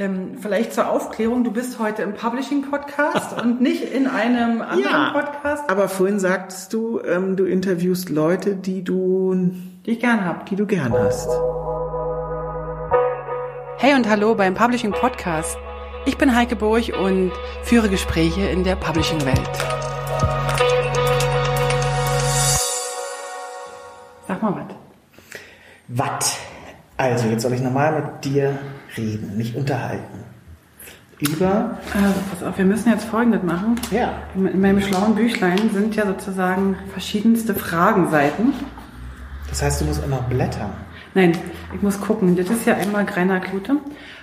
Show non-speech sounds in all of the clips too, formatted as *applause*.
Ähm, vielleicht zur Aufklärung, du bist heute im Publishing-Podcast und nicht in einem anderen Ja. Podcast, Aber vorhin sagtest du, ähm, du interviewst Leute, die du, die ich gern hab. die du gern hast. Hey und hallo beim Publishing Podcast. Ich bin Heike Burg und führe Gespräche in der Publishing-Welt. Sag mal was. Was? Also, jetzt soll ich nochmal mit dir reden, mich unterhalten. Über, Also, pass auf, wir müssen jetzt Folgendes machen. ja, In meinem schlauen Büchlein sind ja sozusagen verschiedenste Fragenseiten. das heißt, du musst auch noch blättern. Nein, ich muss gucken. Das ist ja einmal Greiner Klute.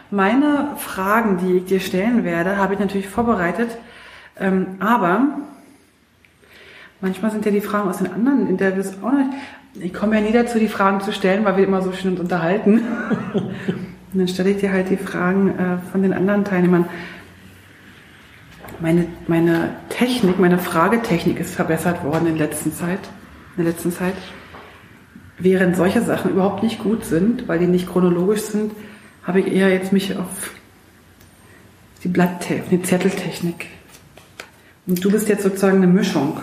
Meine Fragen, die ich dir stellen werde, habe ich natürlich vorbereitet. Ähm, aber manchmal sind ja die Fragen aus den anderen Interviews auch nicht. Ich komme ja nie dazu, die Fragen zu stellen, weil wir immer so schön uns unterhalten. *laughs* Und dann stelle ich dir halt die Fragen äh, von den anderen Teilnehmern. Meine, meine Technik, meine Fragetechnik ist verbessert worden in der letzten Zeit. In der letzten Zeit. Während solche Sachen überhaupt nicht gut sind, weil die nicht chronologisch sind, habe ich eher jetzt mich auf die Blatttechnik, die Zetteltechnik. Und du bist jetzt sozusagen eine Mischung.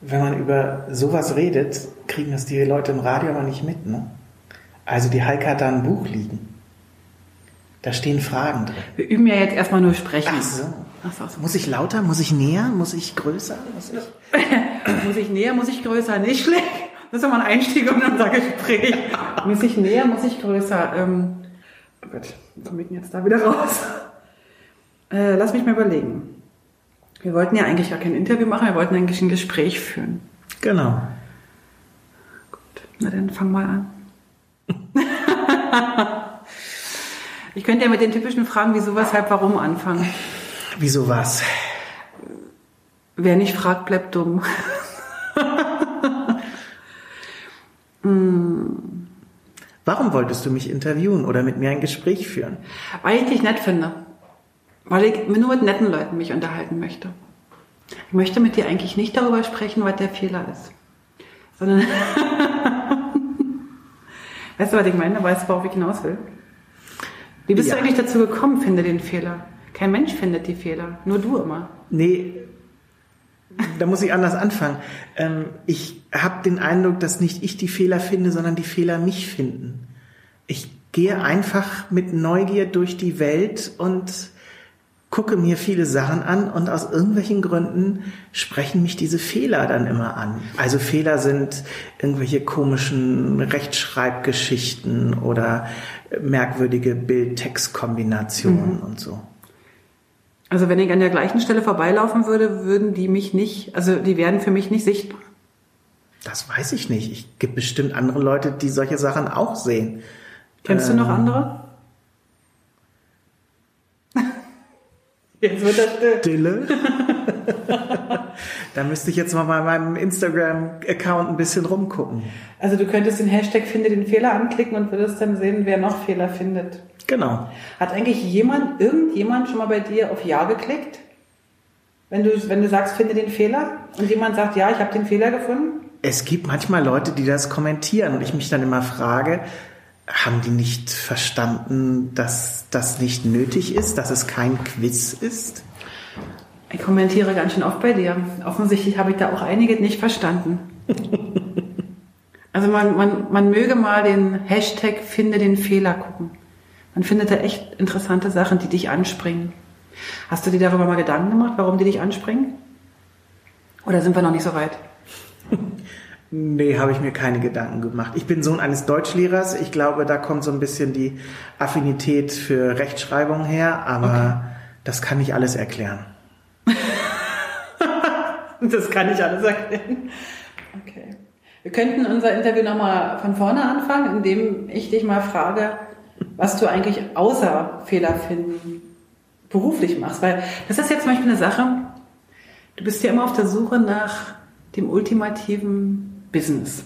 Wenn man über sowas redet, kriegen das die Leute im Radio aber nicht mit, ne? Also, die Heike hat da ein Buch liegen. Da stehen Fragen drin. Wir üben ja jetzt erstmal nur sprechen. Ach so. Ach so, so. Muss ich lauter? Muss ich näher? Muss ich größer? Muss ich... *laughs* Muss ich näher, muss ich größer? Nicht schlecht. Das ist mal ein Einstieg in unser Gespräch. *laughs* muss ich näher, muss ich größer? Ähm, oh Gott, komme ich jetzt da wieder raus? Äh, lass mich mal überlegen. Wir wollten ja eigentlich gar kein Interview machen, wir wollten eigentlich ein Gespräch führen. Genau. Gut, na dann fang mal an. *laughs* ich könnte ja mit den typischen Fragen wieso, weshalb, warum anfangen. Wieso was? Wer nicht fragt, bleibt dumm. *laughs* Warum wolltest du mich interviewen oder mit mir ein Gespräch führen? Weil ich dich nett finde. Weil ich nur mit netten Leuten mich unterhalten möchte. Ich möchte mit dir eigentlich nicht darüber sprechen, was der Fehler ist. Sondern. *laughs* weißt du, was ich meine? Weißt du, worauf ich hinaus will? Wie bist Ja. du eigentlich dazu gekommen, finde den Fehler? Kein Mensch findet die Fehler. Nur du immer. Nee, da muss ich anders anfangen. Ähm, ich habe den Eindruck, dass nicht ich die Fehler finde, sondern die Fehler mich finden. Ich gehe einfach mit Neugier durch die Welt und gucke mir viele Sachen an und aus irgendwelchen Gründen sprechen mich diese Fehler dann immer an. Also Fehler sind irgendwelche komischen Rechtschreibgeschichten oder merkwürdige Bild-Text-Kombinationen und so. Also wenn ich an der gleichen Stelle vorbeilaufen würde, würden die mich nicht, also die werden für mich nicht sichtbar. Das weiß ich nicht. Ich gibt bestimmt andere Leute, die solche Sachen auch sehen. Kennst du noch Ähm. andere? Jetzt wird das still. Dille. *laughs* da müsste ich jetzt mal bei meinem Instagram-Account ein bisschen rumgucken. Also du könntest den Hashtag Finde den Fehler anklicken und würdest dann sehen, wer noch Fehler findet. Genau. Hat eigentlich jemand, irgendjemand schon mal bei dir auf Ja geklickt? Wenn du, wenn du sagst, finde den Fehler und jemand sagt, ja, ich habe den Fehler gefunden? Es gibt manchmal Leute, die das kommentieren und ich mich dann immer frage, haben die nicht verstanden, dass das nicht nötig ist, dass es kein Quiz ist? Ich kommentiere ganz schön oft bei dir. Offensichtlich habe ich da auch einige nicht verstanden. Also man, man, man möge mal den Hashtag Finde den Fehler gucken. Man findet da echt interessante Sachen, die dich anspringen. Hast du dir darüber mal Gedanken gemacht, warum die dich anspringen? Oder sind wir noch nicht so weit? Nee, habe ich mir keine Gedanken gemacht. Ich bin Sohn eines Deutschlehrers. Ich glaube, da kommt so ein bisschen die Affinität für Rechtschreibung her, aber das kann nicht alles erklären. *laughs* Das kann ich alles erklären. Okay. Wir könnten unser Interview nochmal von vorne anfangen, indem ich dich mal frage, was du eigentlich außer Fehler finden beruflich machst. Weil das ist jetzt zum Beispiel eine Sache, du bist ja immer auf der Suche nach dem ultimativen Business.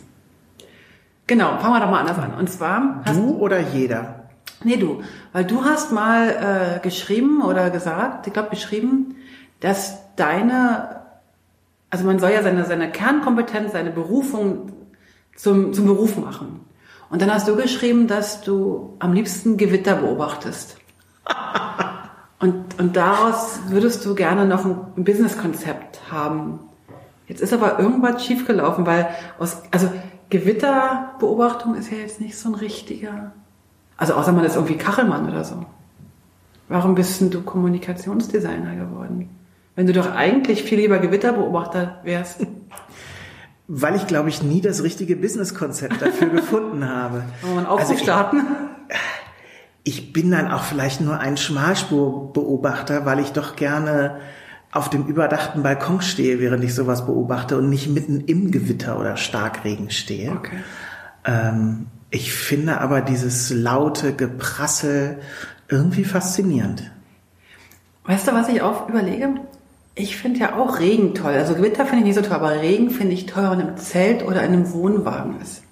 Genau, fangen wir doch mal anders an. Und zwar Du oder jeder? Nee, du. Weil du hast mal äh, geschrieben oder gesagt, ich glaube beschrieben, dass deine, also man soll ja seine, seine Kernkompetenz, seine Berufung zum, zum Beruf machen. Und dann hast du geschrieben, dass du am liebsten Gewitter beobachtest. *laughs* Und, und daraus würdest du gerne noch ein, ein Businesskonzept haben. Jetzt ist aber irgendwas schiefgelaufen, weil aus, also Gewitterbeobachtung ist ja jetzt nicht so ein richtiger, also außer man ist irgendwie Kachelmann oder so. Warum bist denn du Kommunikationsdesigner geworden? Wenn du doch eigentlich viel lieber Gewitterbeobachter wärst. Weil ich, glaube ich, nie das richtige Businesskonzept dafür *laughs* gefunden habe. Wollen wir einen Aufruf Also ich- starten? Ich bin dann auch vielleicht nur ein Schmalspurbeobachter, weil ich doch gerne auf dem überdachten Balkon stehe, während ich sowas beobachte und nicht mitten im Gewitter oder Starkregen stehe. Okay. Ähm, ich finde aber dieses laute Geprassel irgendwie faszinierend. Weißt du, was ich auch überlege? Ich finde ja auch Regen toll. Also Gewitter finde ich nicht so toll, aber Regen finde ich toll, wenn im Zelt oder in einem Wohnwagen ist.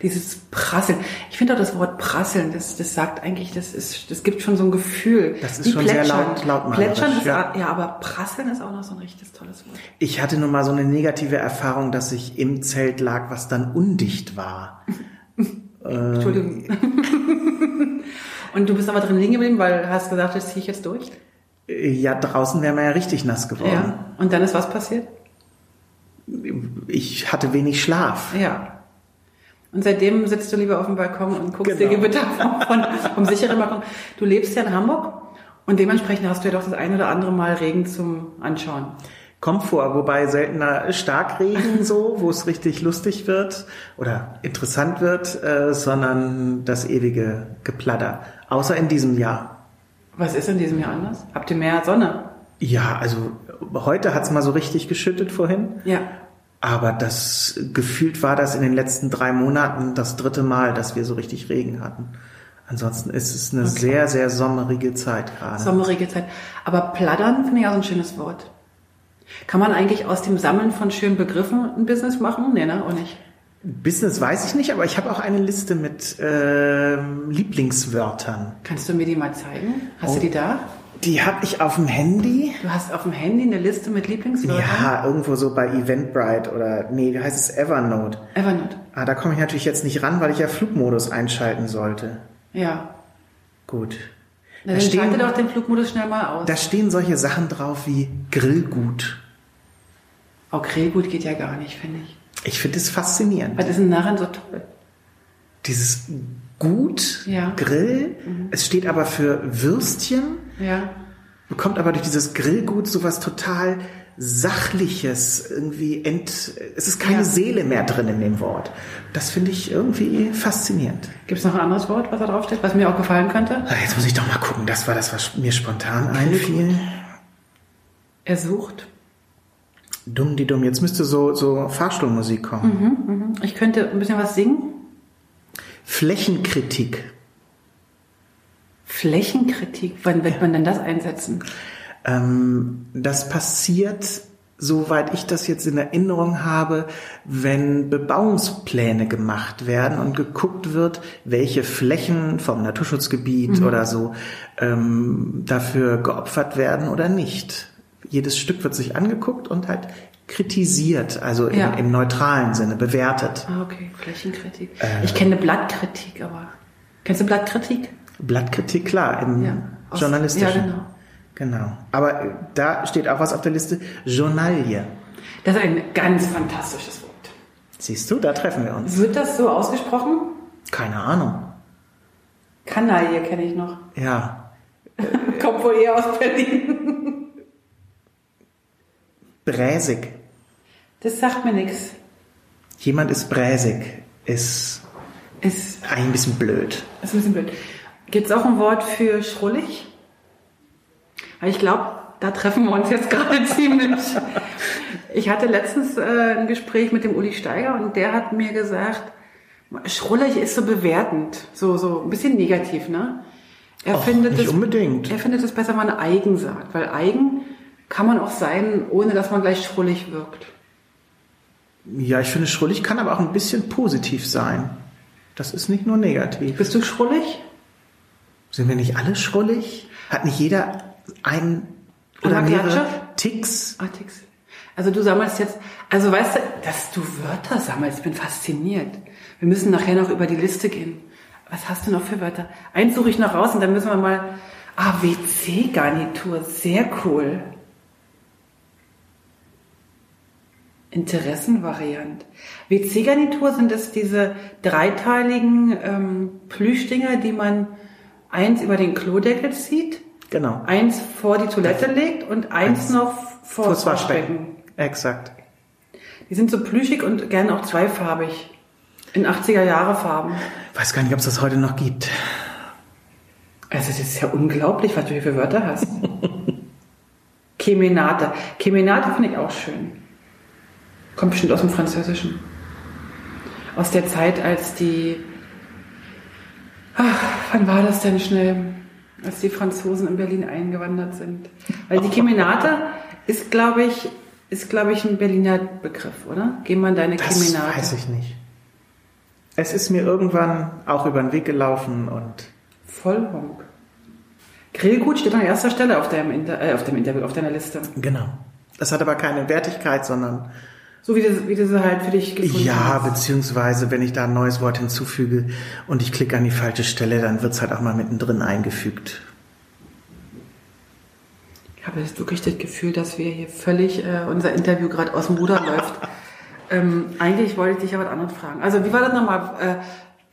Dieses Prasseln. Ich finde auch das Wort Prasseln, das, das sagt eigentlich, das ist, das gibt schon so ein Gefühl. Das ist Wie schon sehr Plätschern. laut- lautmalerisch, Plätschern ist, ja. ja. aber Prasseln ist auch noch so ein richtiges tolles Wort. Ich hatte nur mal so eine negative Erfahrung, dass ich im Zelt lag, was dann undicht war. *laughs* Entschuldigung. *laughs* Und du bist aber drin liegen geblieben, weil du hast gesagt, das ziehe ich jetzt durch. Äh, Ja, draußen wäre man ja richtig nass geworden. Ja. Und dann ist was passiert? Ich hatte wenig Schlaf. Ja. Und seitdem sitzt du lieber auf dem Balkon und guckst dir Genau. Gewitter vom, von, vom sicheren Balkon. Du lebst ja in Hamburg und dementsprechend hast du ja doch das ein oder andere Mal Regen zum Anschauen. Kommt vor, wobei seltener Starkregen so, wo es richtig lustig wird oder interessant wird, äh, sondern das ewige Gepladder. Außer in diesem Jahr. Was ist in diesem Jahr anders? Habt ihr mehr Sonne? Ja, also heute hat's mal so richtig geschüttet vorhin. Ja. Aber das gefühlt war das in den letzten drei Monaten das dritte Mal, dass wir so richtig Regen hatten. Ansonsten ist es eine sehr, sehr sommerige Zeit gerade. Sommerige Zeit. Aber pladdern finde ich auch so ein schönes Wort. Kann man eigentlich aus dem Sammeln von schönen Begriffen ein Business machen? Nee, ne? Auch nicht. Business weiß ich nicht, aber ich habe auch eine Liste mit ähm, Lieblingswörtern. Kannst du mir die mal zeigen? Hast Oh. du die da? Die habe ich auf dem Handy. Du hast auf dem Handy eine Liste mit Lieblingswörtern? Ja, irgendwo so bei Eventbrite oder nee, wie heißt es Evernote. Evernote. Ah, da komme ich natürlich jetzt nicht ran, weil ich ja Flugmodus einschalten sollte. Ja. Gut. Na, Da dann stehen, schalte doch den Flugmodus schnell mal aus. da stehen solche Sachen drauf wie Grillgut. Auch Grillgut geht ja gar nicht, finde ich. Ich finde es faszinierend. Was ist denn daran so toll? Dieses Gut, Ja. Grill, es steht aber für Würstchen, Ja. bekommt aber durch dieses Grillgut sowas total Sachliches, irgendwie ent, es ist keine Ja. Seele mehr drin in dem Wort. Das finde ich irgendwie faszinierend. Gibt es noch ein anderes Wort, was da draufsteht, was mir auch gefallen könnte? Ah, Jetzt muss ich doch mal gucken, das war das, was mir spontan einfiel. Er sucht. Dumm die dumm, jetzt müsste so, so Fahrstuhlmusik kommen. Ich könnte ein bisschen was singen. Flächenkritik. Flächenkritik. Wann wird man denn das einsetzen? Ähm, das passiert, soweit ich das jetzt in Erinnerung habe, wenn Bebauungspläne gemacht werden und geguckt wird, welche Flächen vom Naturschutzgebiet oder so ähm, dafür geopfert werden oder nicht. Jedes Stück wird sich angeguckt und halt kritisiert, also im, Ja. im neutralen Sinne, bewertet. Ah, okay. Flächenkritik. Äh. ich kenne Blattkritik, aber. Kennst du Blattkritik? Blattkritik, klar, im Ja. Aus- journalistischen. ja, genau. Genau. Aber äh, da steht auch was auf der Liste. Journalie. Das ist ein ganz fantastisches Wort. Siehst du, da treffen wir uns. Wird das so ausgesprochen? Keine Ahnung. Kanaille kenne ich noch. Ja. *laughs* Kommt wohl eher aus Berlin. Bräsig. Das sagt mir nichts. Jemand ist bräsig. Ist Ist, eigentlich ein bisschen blöd. ist ein bisschen blöd. Gibt es auch ein Wort für schrullig? Weil ich glaube, da treffen wir uns jetzt *laughs* gerade ziemlich. Ich hatte letztens äh, ein Gespräch mit dem Uli Steiger und der hat mir gesagt, schrullig ist so bewertend, so, so ein bisschen negativ, ne? Er Och, findet nicht es, unbedingt. Er findet es besser, wenn man eigen sagt, weil eigen kann man auch sein, ohne dass man gleich schrullig wirkt. Ja, ich finde, schrullig kann aber auch ein bisschen positiv sein. Das ist nicht nur negativ. Bist du schrullig? Sind wir nicht alle schrullig? Hat nicht jeder einen oder mehrere? Ticks? Artix. Also du sammelst jetzt, also weißt du, dass du Wörter sammelst, ich bin fasziniert. Wir müssen nachher noch über die Liste gehen. Was hast du noch für Wörter? Eins suche ich noch raus und dann müssen wir mal. Ah, WC-Garnitur, sehr cool. Interessenvariant. WC-Garnitur sind es diese dreiteiligen ähm, Plüschdinger, die man eins über den Klodeckel zieht, Genau. eins vor die Toilette legt und eins, Eins noch vor das Waschbecken. Exakt. Die sind so plüschig und gerne auch zweifarbig. In 80er Jahre Farben. Weiß gar nicht, ob es das heute noch gibt. Also das ist ja unglaublich, was du hier für Wörter hast. *laughs* Kemenate. Kemenate finde ich auch schön. Kommt bestimmt aus dem Französischen. Aus der Zeit, als die... Ach, wann war das denn schnell? Als die Franzosen in Berlin eingewandert sind. Weil die Kemenate ist, glaube ich, ist, glaube ich, ein Berliner Begriff, oder? Geh mal deine Das Kemenate. weiß ich nicht. Es ist mir irgendwann auch über den Weg gelaufen und Vollhonk. Grillgut steht an erster Stelle auf deinem, Inter äh, auf dem Interview, auf deiner Liste. genau. Das hat aber keine Wertigkeit, sondern So wie du, wie du sie halt für dich gefunden ja, hast. beziehungsweise wenn ich da ein neues Wort hinzufüge und ich klicke an die falsche Stelle, dann wird's halt auch mal mittendrin eingefügt. Ich habe jetzt wirklich das Gefühl, dass wir hier völlig äh, unser Interview gerade aus dem Ruder *laughs* läuft. Ähm, eigentlich wollte ich dich ja was anderes fragen. Also wie war das nochmal? Äh,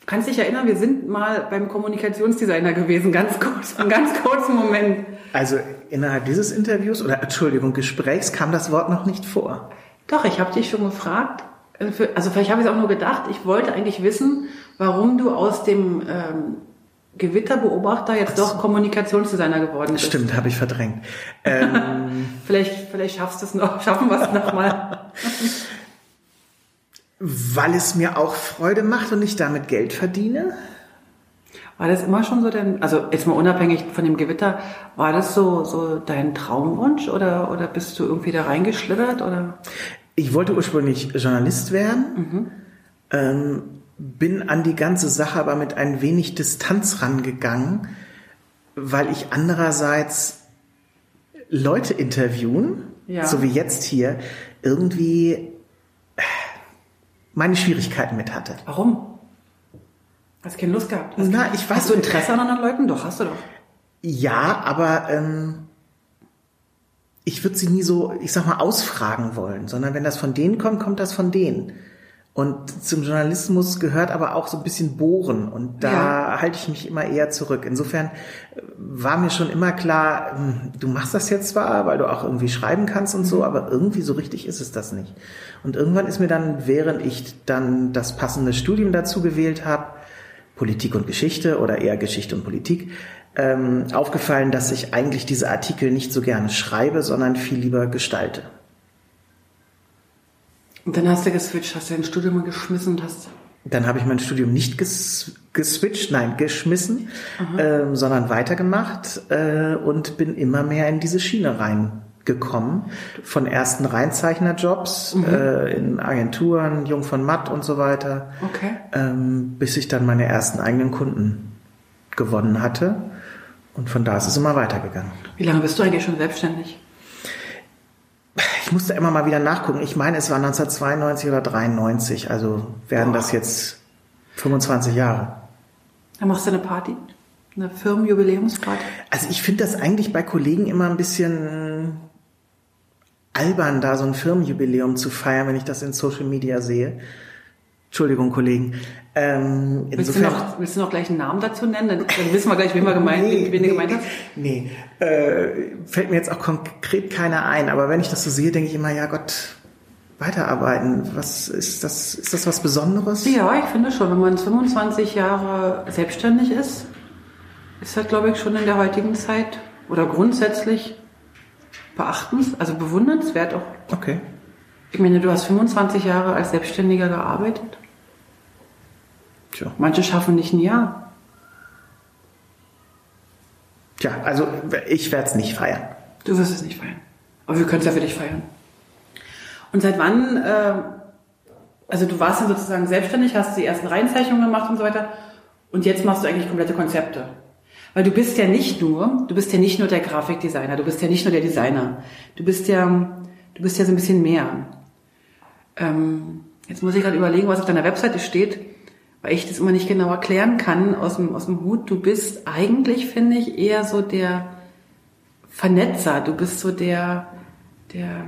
kannst dich erinnern, wir sind mal beim Kommunikationsdesigner gewesen, ganz kurz, einen ganz kurzen Moment. Also innerhalb dieses Interviews oder Entschuldigung, Gesprächs kam das Wort noch nicht vor. Doch, ich habe dich schon gefragt. äh, Also vielleicht habe ich es auch nur gedacht. Ich wollte eigentlich wissen, warum du aus dem ähm, Gewitterbeobachter jetzt doch Kommunikationsdesigner geworden bist. Stimmt, habe ich verdrängt. Ähm, *laughs* Vielleicht, vielleicht schaffst du es noch, schaffen wir es nochmal. *laughs* weil es mir auch Freude macht und ich damit Geld verdiene. War das immer schon so dein, also jetzt mal unabhängig von dem Gewitter, war das so, so dein Traumwunsch oder, oder bist du irgendwie da reingeschlittert oder? Ich wollte ursprünglich Journalist werden, ähm, bin an die ganze Sache aber mit ein wenig Distanz rangegangen, weil ich andererseits Leute interviewen, Ja. so wie jetzt hier, irgendwie äh, meine Schwierigkeiten mit hatte. Warum? Hast keine Lust gehabt? Hast, Na, ich weiß hast du. Interesse an anderen Leuten? Doch, hast du doch. Ja, aber ähm, ich würde sie nie so, ich sag mal, ausfragen wollen, sondern wenn das von denen kommt, kommt das von denen. Und zum Journalismus gehört aber auch so ein bisschen Bohren und da halte ich mich immer eher zurück. Insofern äh, war mir schon immer klar, hm, du machst das jetzt zwar, weil du auch irgendwie schreiben kannst und so, aber irgendwie so richtig ist es das nicht. Und irgendwann ist mir dann, während ich dann das passende Studium dazu gewählt habe, Politik und Geschichte oder eher Geschichte und Politik, ähm, aufgefallen, dass ich eigentlich diese Artikel nicht so gerne schreibe, sondern viel lieber gestalte. Und dann hast du geswitcht, hast du dein Studium geschmissen und hast, Dann habe ich mein Studium nicht ges geswitcht, nein, geschmissen, ähm, sondern weitergemacht äh, und bin immer mehr in diese Schiene reingekommen. Von ersten Reinzeichnerjobs äh, in Agenturen, Jung von Matt und so weiter, okay. ähm, bis ich dann meine ersten eigenen Kunden gewonnen hatte. Und von da ist es immer weitergegangen. Wie lange bist du eigentlich schon selbstständig? Ich musste immer mal wieder nachgucken. Ich meine, es war 1992 oder 93. Also werden das jetzt 25 Jahre. Dann machst du eine Party? Eine Firmenjubiläumsparty? Also ich finde das eigentlich bei Kollegen immer ein bisschen albern, da so ein Firmenjubiläum zu feiern, wenn ich das in Social Media sehe. Entschuldigung, Kollegen. Ähm, Willst du, insofern, noch, willst du noch gleich einen Namen dazu nennen? Dann, dann wissen wir gleich, wen wir *laughs* gemeint, Nee, wen du gemeint hast. Nee, äh, fällt mir jetzt auch konkret keiner ein, aber wenn ich das so sehe, denke ich immer, ja Gott, weiterarbeiten. Was ist das? Ist das was Besonderes? Ja, ich finde schon, wenn man 25 Jahre selbstständig ist, ist das, glaube ich, schon in der heutigen Zeit oder grundsätzlich beachtens, also bewundernswert auch. Okay. Ich meine, du hast 25 Jahre als Selbstständiger gearbeitet. Tja. Manche schaffen nicht ein Jahr. Tja, also ich werde es nicht feiern. Du wirst es nicht feiern. Aber wir können es ja für dich feiern. Und seit wann, äh, also du warst dann sozusagen selbstständig, hast die ersten Reihenzeichnungen gemacht und so weiter. Und jetzt machst du eigentlich komplette Konzepte. Weil du bist ja nicht nur, du bist ja nicht nur der Grafikdesigner, du bist ja nicht nur der Designer. Du bist ja, du bist ja so ein bisschen mehr. Ähm, jetzt muss ich gerade überlegen, was auf deiner Webseite steht. weil ich das immer nicht genau erklären kann aus dem, aus dem Hut. Du bist eigentlich, finde ich, eher so der Vernetzer. Du bist so der, der,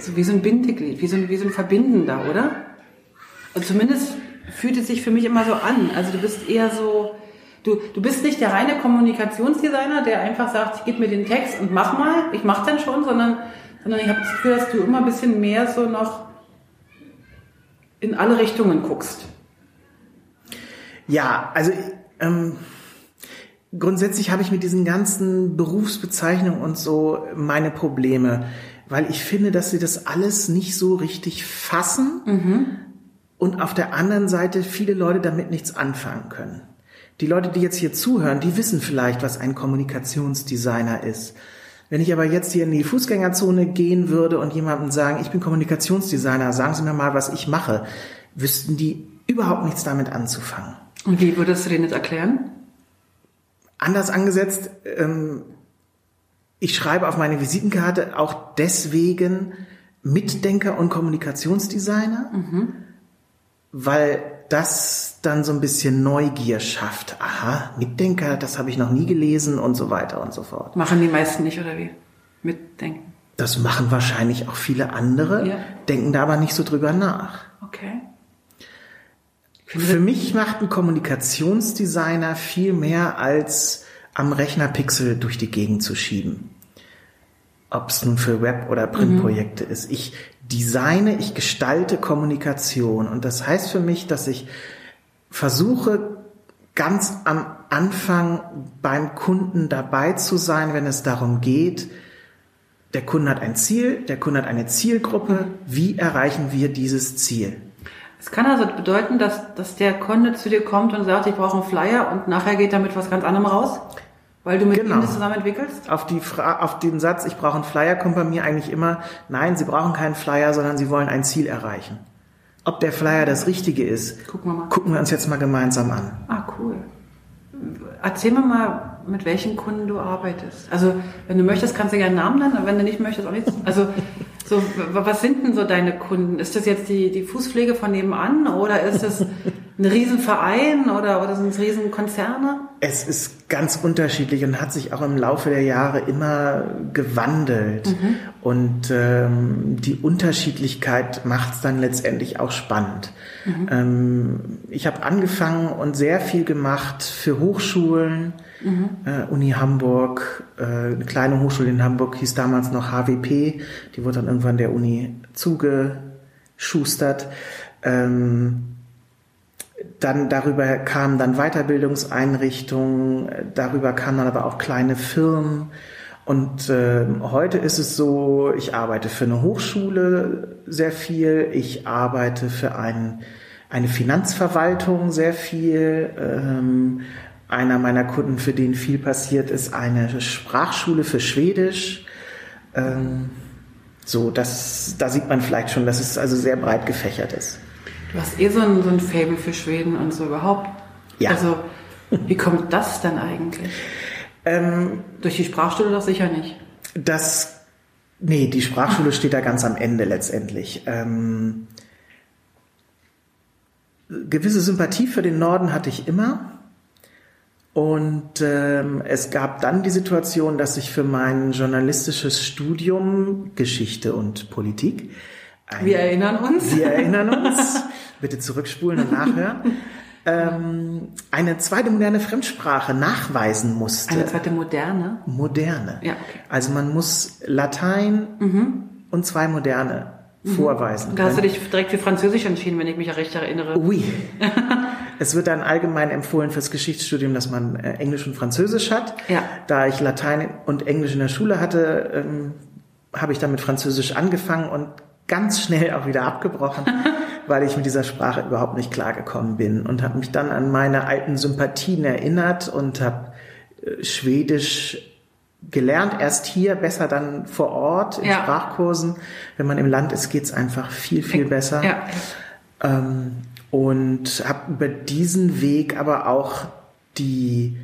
so wie so ein Bindeglied, wie so ein, wie so ein Verbindender, oder? Und zumindest fühlt es sich für mich immer so an. Also du bist eher so, du, du bist nicht der reine Kommunikationsdesigner, der einfach sagt, gib mir den Text und mach mal, ich mach dann schon, sondern, sondern ich habe das Gefühl, dass du immer ein bisschen mehr so noch in alle Richtungen guckst. Ja, also ähm, grundsätzlich habe ich mit diesen ganzen Berufsbezeichnungen und so meine Probleme, weil ich finde, dass sie das alles nicht so richtig fassen mhm. und auf der anderen Seite viele Leute damit nichts anfangen können. Die Leute, die jetzt hier zuhören, die wissen vielleicht, was ein Kommunikationsdesigner ist. Wenn ich aber jetzt hier in die Fußgängerzone gehen würde und jemandem sagen, ich bin Kommunikationsdesigner, sagen Sie mir mal, was ich mache, wüssten die überhaupt nichts damit anzufangen. Und wie würdest du denen das erklären? Anders angesetzt, ähm, ich schreibe auf meine Visitenkarte auch deswegen Mitdenker und Kommunikationsdesigner, mhm. weil das dann so ein bisschen Neugier schafft. Aha, Mitdenker, das habe ich noch nie gelesen und so weiter und so fort. Machen die meisten nicht, oder wie? Mitdenken. Das machen wahrscheinlich auch viele andere, ja. denken da aber nicht so drüber nach. Okay. Für mich macht ein Kommunikationsdesigner viel mehr als am Rechner Pixel durch die Gegend zu schieben. Ob es nun für Web- oder Printprojekte mhm. ist. Ich designe, ich gestalte Kommunikation. Und das heißt für mich, dass ich versuche, ganz am Anfang beim Kunden dabei zu sein, wenn es darum geht, der Kunde hat ein Ziel, der Kunde hat eine Zielgruppe, wie erreichen wir dieses Ziel? Es kann also bedeuten, dass, dass der Kunde zu dir kommt und sagt, ich brauche einen Flyer und nachher geht er mit was ganz anderem raus? Weil du mit genau. ihm das zusammen entwickelst? Auf, die Fra auf den Satz, ich brauche einen Flyer, kommt bei mir eigentlich immer, nein, Sie brauchen keinen Flyer, sondern Sie wollen ein Ziel erreichen. Ob der Flyer das Richtige ist, gucken wir, mal. gucken wir uns jetzt mal gemeinsam an. Ah, cool. Erzähl mir mal, mit welchen Kunden du arbeitest. Also, wenn du möchtest, kannst du gerne einen Namen nennen, wenn du nicht möchtest, auch nichts. Also, so, was sind denn so deine Kunden? Ist das jetzt die, die Fußpflege von nebenan oder ist es ein Riesenverein oder, oder sind es Riesenkonzerne? Es ist ganz unterschiedlich und hat sich auch im Laufe der Jahre immer gewandelt. Mhm. Und ähm, die Unterschiedlichkeit macht es dann letztendlich auch spannend. Mhm. Ähm, ich habe angefangen und sehr viel gemacht für Hochschulen, mhm. äh, Uni Hamburg, äh, eine kleine Hochschule in Hamburg hieß damals noch HWP, die wurde dann irgendwann der Uni zugeschustert. Ähm, dann darüber kamen dann Weiterbildungseinrichtungen, darüber kamen dann aber auch kleine Firmen. Und äh, heute ist es so, ich arbeite für eine Hochschule sehr viel, ich arbeite für ein, eine Finanzverwaltung sehr viel. Ähm, einer meiner Kunden, für den viel passiert, ist eine Sprachschule für Schwedisch. Ähm, so, das, da sieht man vielleicht schon, dass es also sehr breit gefächert ist. Du hast eh so ein, so ein Fable für Schweden und so überhaupt. Ja. Also, wie kommt das denn eigentlich? Ähm, Durch die Sprachschule doch sicher nicht. Das, nee, die Sprachschule steht da ganz am Ende letztendlich. Ähm, gewisse Sympathie für den Norden hatte ich immer. Und ähm, es gab dann die Situation, dass ich für mein journalistisches Studium Geschichte und Politik ein, wir erinnern uns. Wir erinnern *laughs* uns. Bitte zurückspulen und nachhören. ähm, eine zweite moderne Fremdsprache nachweisen musste. Eine zweite moderne? Moderne. Ja, okay. Also man muss Latein mhm. und zwei moderne mhm. vorweisen. Da hast du dich direkt für Französisch entschieden, wenn ich mich recht erinnere. Oui. *laughs* es wird dann allgemein empfohlen fürs Geschichtsstudium, dass man äh, Englisch und Französisch hat. Ja. Da ich Latein und Englisch in der Schule hatte, ähm, habe ich dann mit Französisch angefangen und ganz schnell auch wieder abgebrochen, *laughs* weil ich mit dieser Sprache überhaupt nicht klargekommen bin und habe mich dann an meine alten Sympathien erinnert und habe äh, Schwedisch gelernt, erst hier, besser dann vor Ort in ja. Sprachkursen. Wenn man im Land ist, geht's einfach viel, viel besser. Ja. Ähm, und habe über diesen Weg aber auch die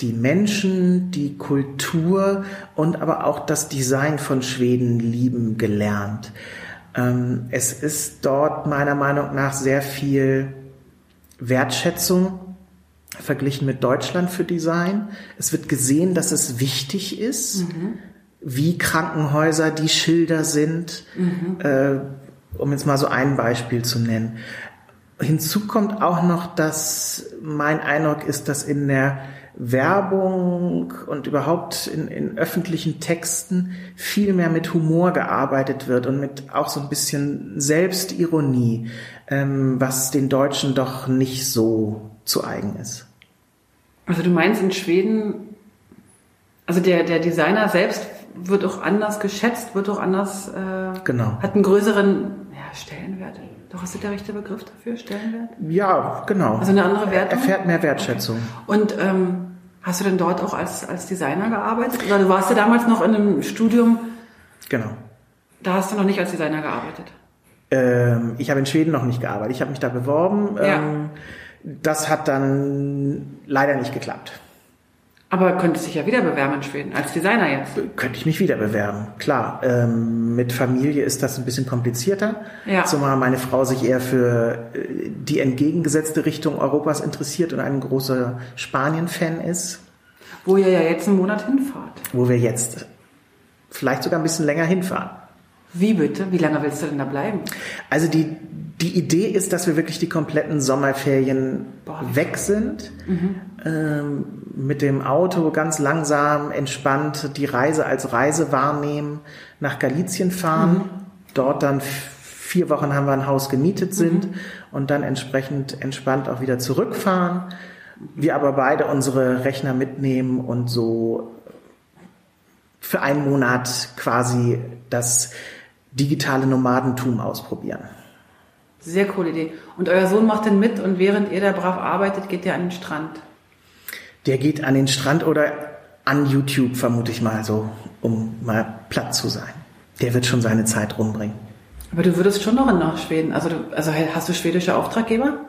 die Menschen, die Kultur und aber auch das Design von Schweden lieben gelernt. Ähm, es ist dort meiner Meinung nach sehr viel Wertschätzung verglichen mit Deutschland für Design. Es wird gesehen, dass es wichtig ist, wie Krankenhäuser die Schilder sind, äh, um jetzt mal so ein Beispiel zu nennen. Hinzu kommt auch noch, dass mein Eindruck ist, dass in der Werbung und überhaupt in, in öffentlichen Texten viel mehr mit Humor gearbeitet wird und mit auch so ein bisschen Selbstironie, ähm, was den Deutschen doch nicht so zu eigen ist. Also du meinst in Schweden, also der, der Designer selbst wird auch anders geschätzt, wird auch anders, äh, Genau. hat einen größeren ja, Stellenwert. Doch ist das der richtige Begriff dafür, Stellenwert? Ja, genau. Also eine andere Wertung? Er erfährt mehr Wertschätzung. Und ähm, hast du denn dort auch als, als Designer gearbeitet? Oder du warst ja damals noch in einem Studium, Genau. da hast du noch nicht als Designer gearbeitet. Ähm, ich habe in Schweden noch nicht gearbeitet. Ich habe mich da beworben. Ja. Ähm, das hat dann leider nicht geklappt. Aber könntest dich ja wieder bewerben in Schweden, als Designer jetzt. Könnte ich mich wieder bewerben, klar. Ähm, mit Familie ist das ein bisschen komplizierter. Ja. Zumal meine Frau sich eher für äh, die entgegengesetzte Richtung Europas interessiert und ein großer Spanien-Fan ist, Wo ihr ja jetzt einen Monat hinfahrt. wo wir jetzt vielleicht sogar ein bisschen länger hinfahren. Wie bitte? Wie lange willst du denn da bleiben? Also die, die Idee ist, dass wir wirklich die kompletten Sommerferien Boah, weg sind. Ähm, mit dem Auto ganz langsam, entspannt die Reise als Reise wahrnehmen, nach Galizien fahren. Dort dann vier Wochen haben wir ein Haus gemietet sind und dann entsprechend entspannt auch wieder zurückfahren. Wir aber beide unsere Rechner mitnehmen und so für einen Monat quasi das digitale Nomadentum ausprobieren. Sehr coole Idee. Und euer Sohn macht den mit und während ihr da brav arbeitet, geht ihr an den Strand. Der geht an den Strand oder an YouTube, vermute ich mal so, um mal platt zu sein. Der wird schon seine Zeit rumbringen. Aber du würdest schon noch nach Schweden. Also, du, also hast du schwedische Auftraggeber?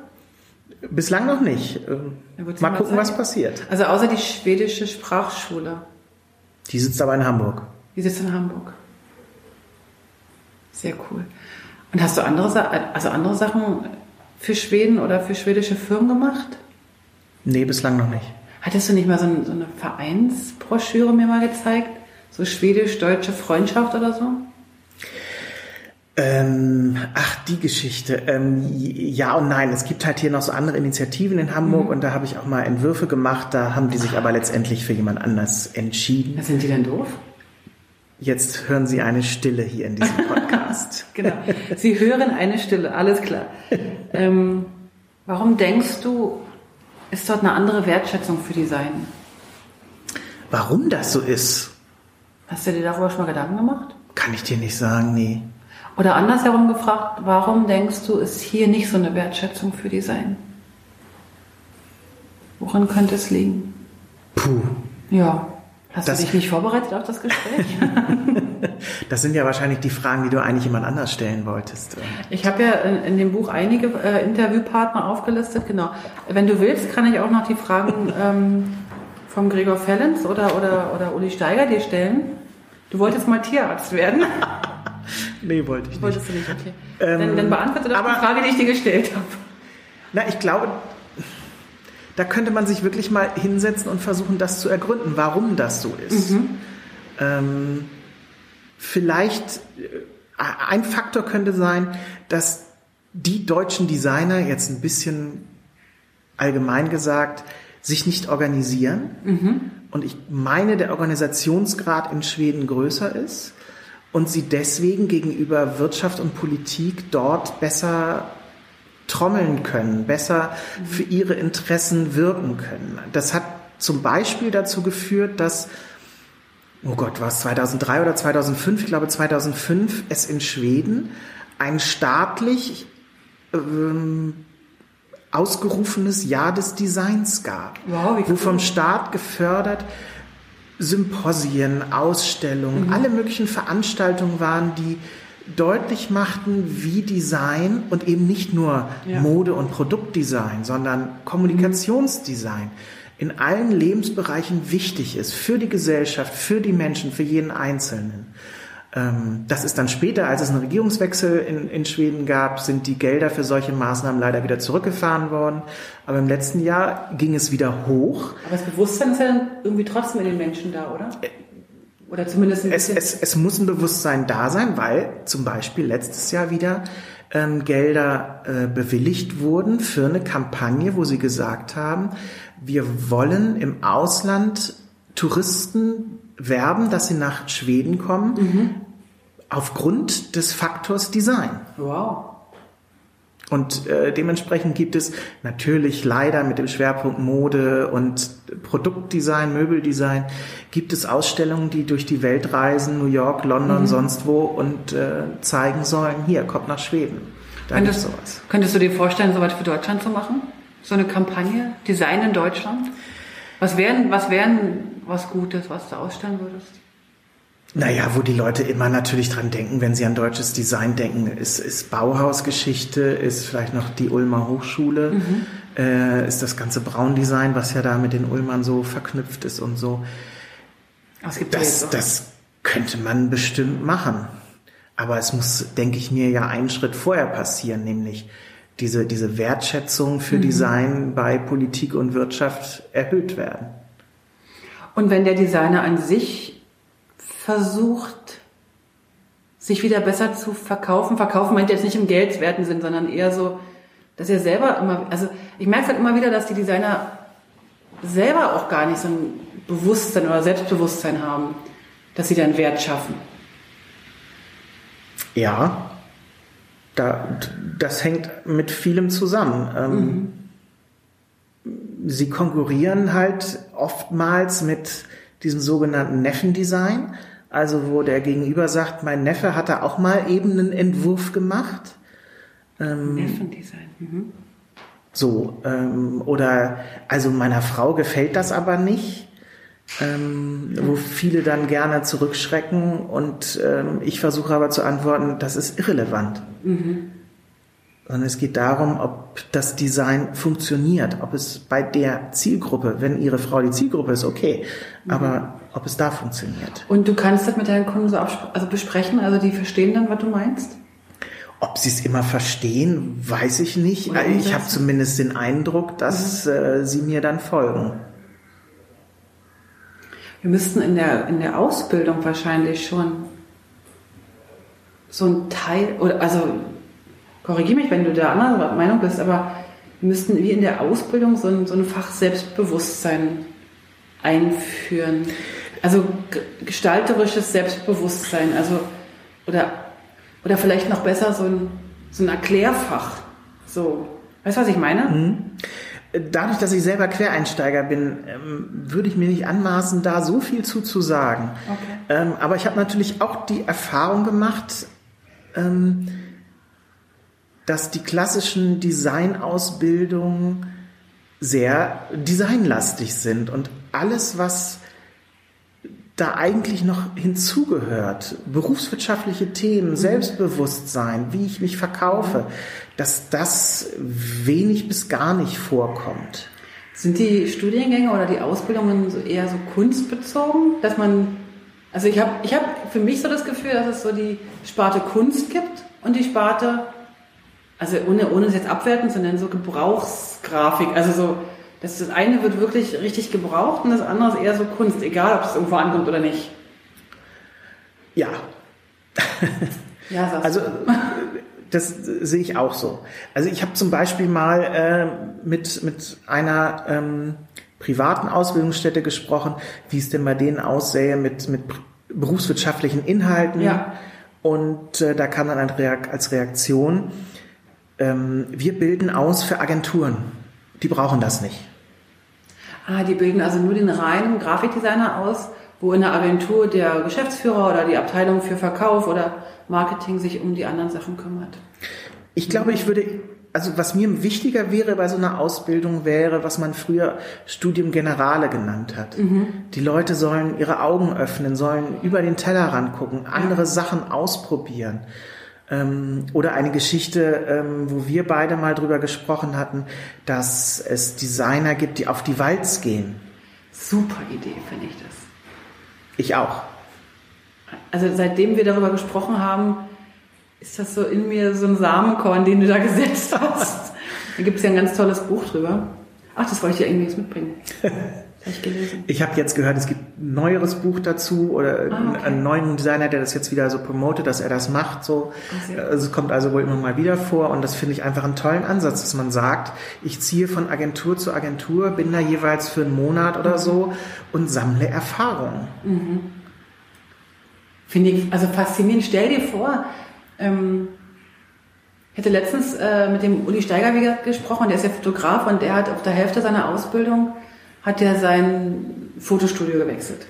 Bislang noch nicht. Mal mal gucken, was passiert. Also außer die schwedische Sprachschule. Die sitzt aber in Hamburg. Die sitzt in Hamburg. Sehr cool. Und hast du andere, also andere Sachen für Schweden oder für schwedische Firmen gemacht? Nee, bislang noch nicht. Hattest du nicht mal so, ein, so eine Vereinsbroschüre mir mal gezeigt? So schwedisch-deutsche Freundschaft oder so? Ähm, ach, die Geschichte. Ähm, ja und nein. Es gibt halt hier noch so andere Initiativen in Hamburg und da habe ich auch mal Entwürfe gemacht. Da haben die sich aber letztendlich für jemand anders entschieden. Was sind die denn doof? Jetzt hören Sie eine Stille hier in diesem Podcast. *laughs* Genau. Sie hören eine Stille, alles klar. Ähm, warum denkst du, ist dort eine andere Wertschätzung für Design? Warum das so ist, Hast du dir darüber schon mal Gedanken gemacht? kann ich dir nicht sagen. Nee. Oder andersherum gefragt, warum denkst du, ist hier nicht so eine Wertschätzung für Design? Woran könnte es liegen? Puh. Ja. Hast Das- du dich nicht vorbereitet auf das Gespräch? *laughs* Das sind ja wahrscheinlich die Fragen, die du eigentlich jemand anders stellen wolltest. Ich habe ja in, in dem Buch einige äh, Interviewpartner aufgelistet, genau. Wenn du willst, kann ich auch noch die Fragen ähm, vom Gregor Fellens oder, oder, oder Uli Steiger dir stellen. Du wolltest mal Tierarzt werden. *laughs* Nee, wollte ich nicht. Wolltest du nicht, okay. Ähm, dann, dann beantworte doch aber- die Frage, die ich dir gestellt habe. Na, ich glaube, da könnte man sich wirklich mal hinsetzen und versuchen, das zu ergründen, warum das so ist. Ähm, vielleicht äh, ein Faktor könnte sein, dass die deutschen Designer jetzt ein bisschen allgemein gesagt sich nicht organisieren. Und ich meine, der Organisationsgrad in Schweden größer ist und sie deswegen gegenüber Wirtschaft und Politik dort besser trommeln können, besser für ihre Interessen wirken können. Das hat zum Beispiel dazu geführt, dass, oh Gott, war es 2003 oder 2005? Ich glaube 2005 es in Schweden ein staatlich ähm, ausgerufenes Jahr des Designs gab, Wow, wie wo vom Staat gefördert Symposien, Ausstellungen, alle möglichen Veranstaltungen waren, die deutlich machten, wie Design und eben nicht nur Ja. Mode- und Produktdesign, sondern Kommunikationsdesign in allen Lebensbereichen wichtig ist für die Gesellschaft, für die Menschen, für jeden Einzelnen. Ähm, das ist dann später, als es einen Regierungswechsel in, in Schweden gab, sind die Gelder für solche Maßnahmen leider wieder zurückgefahren worden. Aber im letzten Jahr ging es wieder hoch. Aber das Bewusstsein ist ja irgendwie trotzdem in den Menschen da, oder? Oder zumindest ein es, es, es muss ein Bewusstsein da sein, weil zum Beispiel letztes Jahr wieder ähm, Gelder äh, bewilligt wurden für eine Kampagne, wo sie gesagt haben, wir wollen im Ausland Touristen werben, dass sie nach Schweden kommen, mhm. aufgrund des Faktors Design. Wow. Und äh, dementsprechend gibt es natürlich leider mit dem Schwerpunkt Mode und Produktdesign, Möbeldesign, gibt es Ausstellungen, die durch die Welt reisen, New York, London, mhm. sonst wo und äh, zeigen sollen, hier, kommt nach Schweden. Da könntest, sowas. Könntest du dir vorstellen, sowas für Deutschland zu machen? So eine Kampagne? Design in Deutschland? Was wären, was wären was Gutes, was du ausstellen würdest? Naja, wo die Leute immer natürlich dran denken, wenn sie an deutsches Design denken, ist, ist Bauhausgeschichte, ist vielleicht noch die Ulmer Hochschule, mhm. äh, ist das ganze Braundesign, was ja da mit den Ulmern so verknüpft ist und so. Das, das könnte man bestimmt machen. Aber es muss, denke ich mir, ja einen Schritt vorher passieren, nämlich diese, diese Wertschätzung für mhm. Design bei Politik und Wirtschaft erhöht werden. Und wenn der Designer an sich versucht, sich wieder besser zu verkaufen, verkaufen meint jetzt nicht im geldwerten Sinn, sondern eher so, dass er selber immer, also ich merke halt immer wieder, dass die Designer selber auch gar nicht so ein Bewusstsein oder Selbstbewusstsein haben, dass sie dann Wert schaffen. Ja, da, das hängt mit vielem zusammen. Ähm, mhm. Sie konkurrieren halt oftmals mit diesem sogenannten Neffendesign, also wo der Gegenüber sagt, mein Neffe hat da auch mal eben einen Entwurf gemacht. Ähm, Neffendesign. Mhm. So, ähm, oder also meiner Frau gefällt das aber nicht. Ähm, wo viele dann gerne zurückschrecken und ähm, ich versuche aber zu antworten, das ist irrelevant. Mhm. Sondern es geht darum, ob das Design funktioniert, ob es bei der Zielgruppe, wenn Ihre Frau die Zielgruppe ist, okay, mhm. aber ob es da funktioniert. Und du kannst das mit deinen Kunden so also besprechen, also die verstehen dann, was du meinst? Ob sie es immer verstehen, weiß ich nicht. ich habe zumindest den Eindruck, dass mhm. äh, sie mir dann folgen. Wir müssten in der, in der Ausbildung wahrscheinlich schon so ein Teil, oder also korrigiere mich, wenn du der andere Meinung bist, aber wir müssten wie in der Ausbildung so ein, so ein Fach Selbstbewusstsein einführen. Also gestalterisches Selbstbewusstsein, also oder, oder vielleicht noch besser so ein, so ein Erklärfach. So. Weißt du, was ich meine? Mhm. Dadurch, dass ich selber Quereinsteiger bin, ähm, würde ich mir nicht anmaßen, da so viel zu zu sagen. Okay. Ähm, aber ich habe natürlich auch die Erfahrung gemacht, ähm, dass die klassischen Designausbildungen sehr designlastig sind und alles, was da eigentlich noch hinzugehört, berufswirtschaftliche Themen, mhm. Selbstbewusstsein, wie ich mich verkaufe, dass das wenig bis gar nicht vorkommt. Sind die Studiengänge oder die Ausbildungen so eher so kunstbezogen, dass man, also ich habe ich hab für mich so das Gefühl, dass es so die Sparte Kunst gibt und die Sparte, also ohne, ohne es jetzt abwerten, sondern so Gebrauchsgrafik, also so, dass das eine wird wirklich richtig gebraucht und das andere ist eher so Kunst, egal ob es irgendwo ankommt oder nicht. Ja. *laughs* ja, also das sehe ich auch so. Also ich habe zum Beispiel mal äh, mit, mit einer ähm, privaten Ausbildungsstätte gesprochen, wie es denn bei denen aussähe mit, mit berufswirtschaftlichen Inhalten. Ja. Und äh, da kam dann als Reaktion, ähm, wir bilden aus für Agenturen. Die brauchen das nicht. Ah, die bilden also nur den reinen Grafikdesigner aus, wo in der Agentur der Geschäftsführer oder die Abteilung für Verkauf oder Marketing sich um die anderen Sachen kümmert. Ich glaube, ich würde, also was mir wichtiger wäre bei so einer Ausbildung wäre, was man früher Studium Generale genannt hat. Mhm. Die Leute sollen ihre Augen öffnen, sollen über den Tellerrand gucken, andere ja. Sachen ausprobieren. Ähm, oder eine Geschichte, ähm, wo wir beide mal drüber gesprochen hatten, dass es Designer gibt, die auf die Walz gehen. Super Idee, finde ich das. Ich auch. Also seitdem wir darüber gesprochen haben, ist das so in mir so ein Samenkorn, den du da gesetzt hast. Da gibt es ja ein ganz tolles Buch drüber. Ach, das wollte ich dir irgendwie jetzt mitbringen. *laughs* Ich gelesen. Ich habe jetzt gehört, es gibt ein neueres Buch dazu oder Ah, okay. einen neuen Designer, der das jetzt wieder so promotet, dass er das macht. So, sehr also es kommt also wohl immer mal wieder vor und das finde ich einfach einen tollen Ansatz, dass man sagt, ich ziehe von Agentur zu Agentur, bin da jeweils für einen Monat oder so und sammle Erfahrungen. Finde ich also faszinierend. Stell dir vor, ähm, ich hatte letztens äh, mit dem Uli Steiger gesprochen, der ist ja Fotograf und der hat auf der Hälfte seiner Ausbildung hat er sein Fotostudio gewechselt.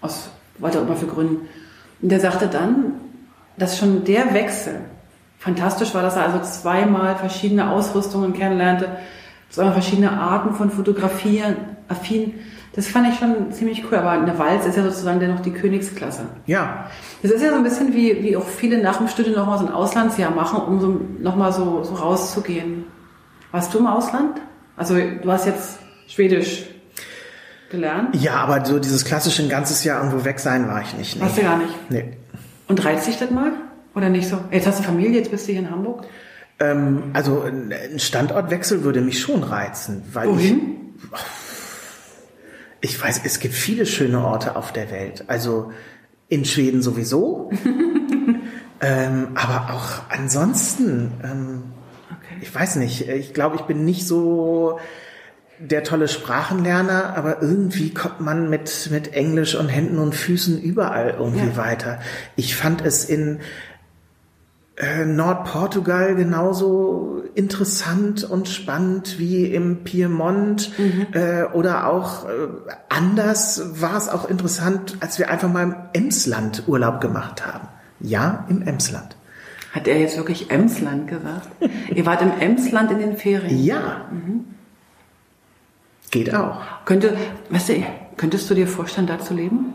Aus weiter immer für Gründen. Und der sagte dann, dass schon der Wechsel fantastisch war, dass er also zweimal verschiedene Ausrüstungen kennenlernte, zweimal verschiedene Arten von Fotografieren, affin. Das fand ich schon ziemlich cool. Aber eine Walz ist ja sozusagen dennoch die Königsklasse. Ja, Das ist ja so ein bisschen wie, wie auch viele nach dem Studium nochmal so ein Auslandsjahr machen, um so, nochmal so, so rauszugehen. Warst du im Ausland? Also du hast jetzt Schwedisch gelernt? ja, aber so dieses klassische ein ganzes Jahr irgendwo weg sein war ich nicht. Warst du Nee. gar nicht. nee. Und reizt dich das mal? Oder nicht so? Jetzt hast du Familie, jetzt bist du hier in Hamburg. Ähm, also ein Standortwechsel würde mich schon reizen, weil ich Wohin? Ich weiß, es gibt viele schöne Orte auf der Welt. Also in Schweden sowieso. *laughs* ähm, aber auch ansonsten, ähm, Okay. ich weiß nicht, ich glaube, ich bin nicht so der tolle Sprachenlerner, aber irgendwie kommt man mit, mit Englisch und Händen und Füßen überall irgendwie Ja. weiter. Ich fand es in äh, Nordportugal genauso interessant und spannend wie im Piemont äh, oder auch äh, anders war es auch interessant, als wir einfach mal im Emsland Urlaub gemacht haben. Ja, im Emsland. Hat er jetzt wirklich Emsland gesagt? Ihr wart im Emsland in den Ferien. Ja. Geht auch. Könnte, weißt du, könntest du dir vorstellen, da zu leben?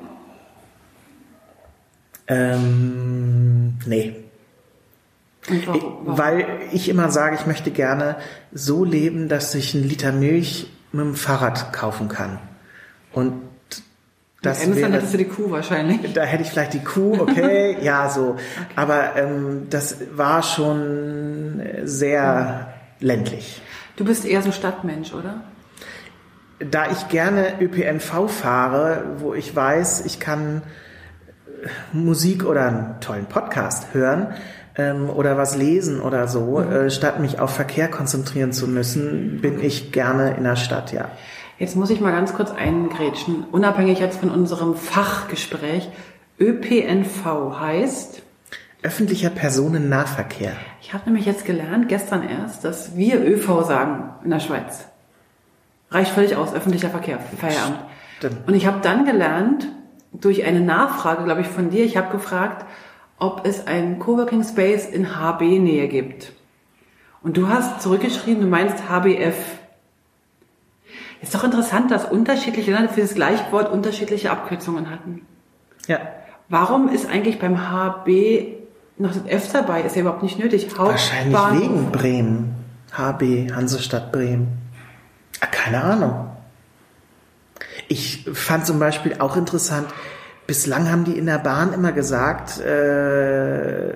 Ähm, nee. Warum? Weil ich immer sage, ich möchte gerne so leben, dass ich einen Liter Milch mit dem Fahrrad kaufen kann. Und das in Emsland wäre, hättest du die Kuh wahrscheinlich. da hätte ich vielleicht die Kuh, okay, *laughs* ja, so. Aber ähm, das war schon sehr ländlich. Du bist eher so Stadtmensch, oder? Da ich gerne ÖPNV fahre, wo ich weiß, ich kann äh, Musik oder einen tollen Podcast hören ähm, oder was lesen oder so, äh, statt mich auf Verkehr konzentrieren zu müssen, bin ich gerne in der Stadt, ja. Jetzt muss ich mal ganz kurz eingrätschen. Unabhängig jetzt von unserem Fachgespräch. ÖPNV heißt, Öffentlicher Personennahverkehr. ich habe nämlich jetzt gelernt, gestern erst, dass wir ÖV sagen in der Schweiz. Reicht völlig aus, öffentlicher Verkehr, Feierabend. Stimmt. Und ich habe dann gelernt, durch eine Nachfrage, glaube ich, von dir, ich habe gefragt, ob es einen Coworking Space in HB-Nähe gibt. Und du hast zurückgeschrieben, du meinst HBF. Ist doch interessant, dass unterschiedliche Länder für das gleiche Wort unterschiedliche Abkürzungen hatten. Ja. Warum ist eigentlich beim HB noch das F dabei? Ist ja überhaupt nicht nötig. Wahrscheinlich wegen Bremen. HB, Hansestadt Bremen. Ah, Keine Ahnung. Ich fand zum Beispiel auch interessant, bislang haben die in der Bahn immer gesagt, äh,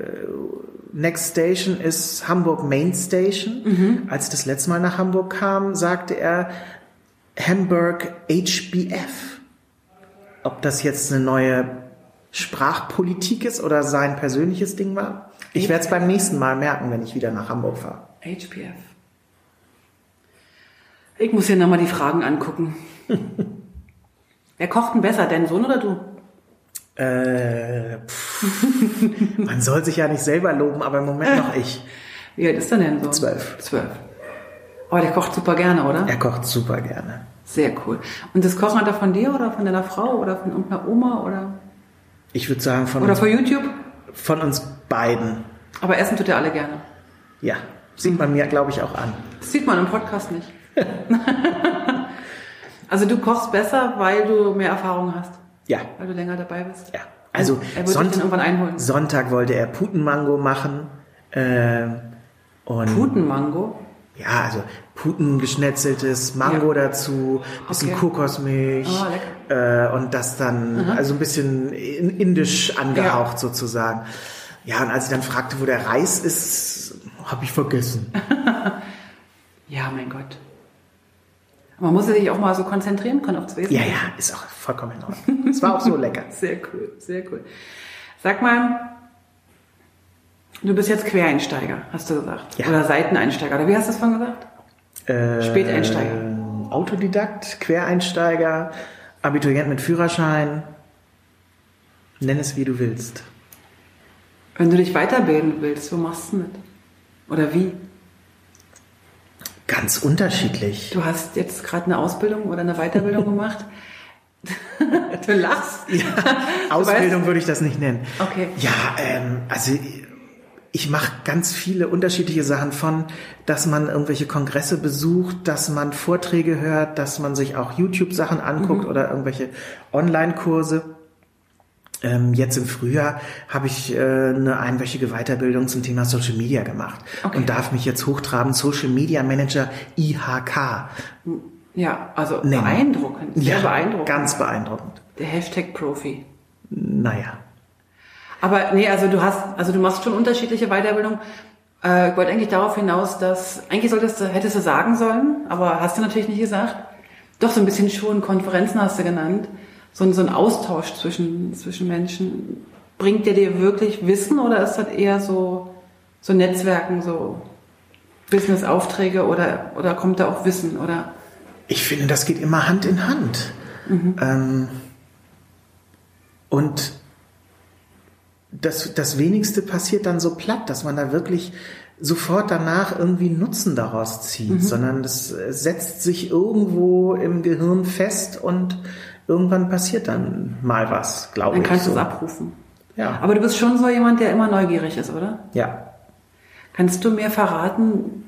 Next Station ist Hamburg Main Station. Als ich das letzte Mal nach Hamburg kam, sagte er Hamburg HBF. Ob das jetzt eine neue Sprachpolitik ist oder sein persönliches Ding war? Ich werde es beim nächsten Mal merken, wenn ich wieder nach Hamburg fahre. HPF. Ich muss hier nochmal die Fragen angucken. *laughs* Wer kocht denn besser, dein Sohn oder du? Äh, pff, man soll sich ja nicht selber loben, aber im Moment noch ich. *laughs* Wie alt ist er denn so? Zwölf. Zwölf. Aber der kocht super gerne, oder? Er kocht super gerne. Sehr cool. Und das Kochen hat er von dir oder von deiner Frau oder von irgendeiner Oma oder, Ich würde sagen, von oder uns, von YouTube? von uns beiden. Aber essen tut er alle gerne. Ja, sieht man mir, glaube ich, auch an. Das sieht man im Podcast nicht. *laughs* also du kochst besser, weil du mehr Erfahrung hast, Ja, weil du länger dabei bist. ja. Also er wird dich dann irgendwann einholen. Sonntag wollte er Putenmango machen. Äh, und Putenmango? Ja, also Putengeschnetzeltes, Mango Ja. dazu, bisschen Okay. Kokosmilch Oh, äh, und das dann also ein bisschen in- indisch angehaucht sozusagen. Ja, und als ich dann fragte, wo der Reis ist, habe ich vergessen. *laughs* Ja, mein Gott. Man muss sich auch mal so konzentrieren können auf das Wesen. Ja, ja, ist auch vollkommen in Ordnung. Es war auch so lecker. *laughs* Sehr cool, sehr cool. Sag mal, du bist jetzt Quereinsteiger, hast du gesagt. Ja. Oder Seiteneinsteiger. Oder wie hast du es von gesagt? Äh, Späteinsteiger. Autodidakt, Quereinsteiger, Abiturient mit Führerschein. Nenn es wie du willst. Wenn du dich weiterbilden willst, wo machst du das? Oder wie? Ganz unterschiedlich. Du hast jetzt gerade eine Ausbildung oder eine Weiterbildung *laughs* gemacht. du lachst. Ausbildung würde ich das nicht nennen. Okay. Ja, ähm, also ich mache ganz viele unterschiedliche Sachen von, dass man irgendwelche Kongresse besucht, dass man Vorträge hört, dass man sich auch YouTube-Sachen anguckt oder irgendwelche Online-Kurse. Ähm, jetzt im Frühjahr habe ich äh, eine einwöchige Weiterbildung zum Thema Social Media gemacht Okay. und darf mich jetzt hochtraben Social Media Manager IHK. Ja, also nennen. beeindruckend. Sehr ja, beeindruckend. Ganz beeindruckend. Der Hashtag Profi. Naja. Aber nee, also du hast, also du machst schon unterschiedliche Weiterbildungen. Äh, ich wollte eigentlich darauf hinaus, dass eigentlich solltest du, hättest du sagen sollen, aber hast du natürlich nicht gesagt. Doch so ein bisschen schon Konferenzen hast du genannt. So, ein- so ein Austausch zwischen zwischen Menschen. Bringt der dir wirklich Wissen oder ist das eher so so Netzwerken, so Business-Aufträge oder oder kommt da auch Wissen oder? Ich finde, das geht immer Hand in Hand. Ähm, und das, das wenigste passiert dann so platt, dass man da wirklich sofort danach irgendwie Nutzen daraus zieht, sondern das äh, setzt sich irgendwo im Gehirn fest und irgendwann passiert dann mal was, glaube Dann ich. kannst du so. es abrufen. Ja. Aber du bist schon so jemand, der immer neugierig ist, oder? ja. Kannst du mir verraten,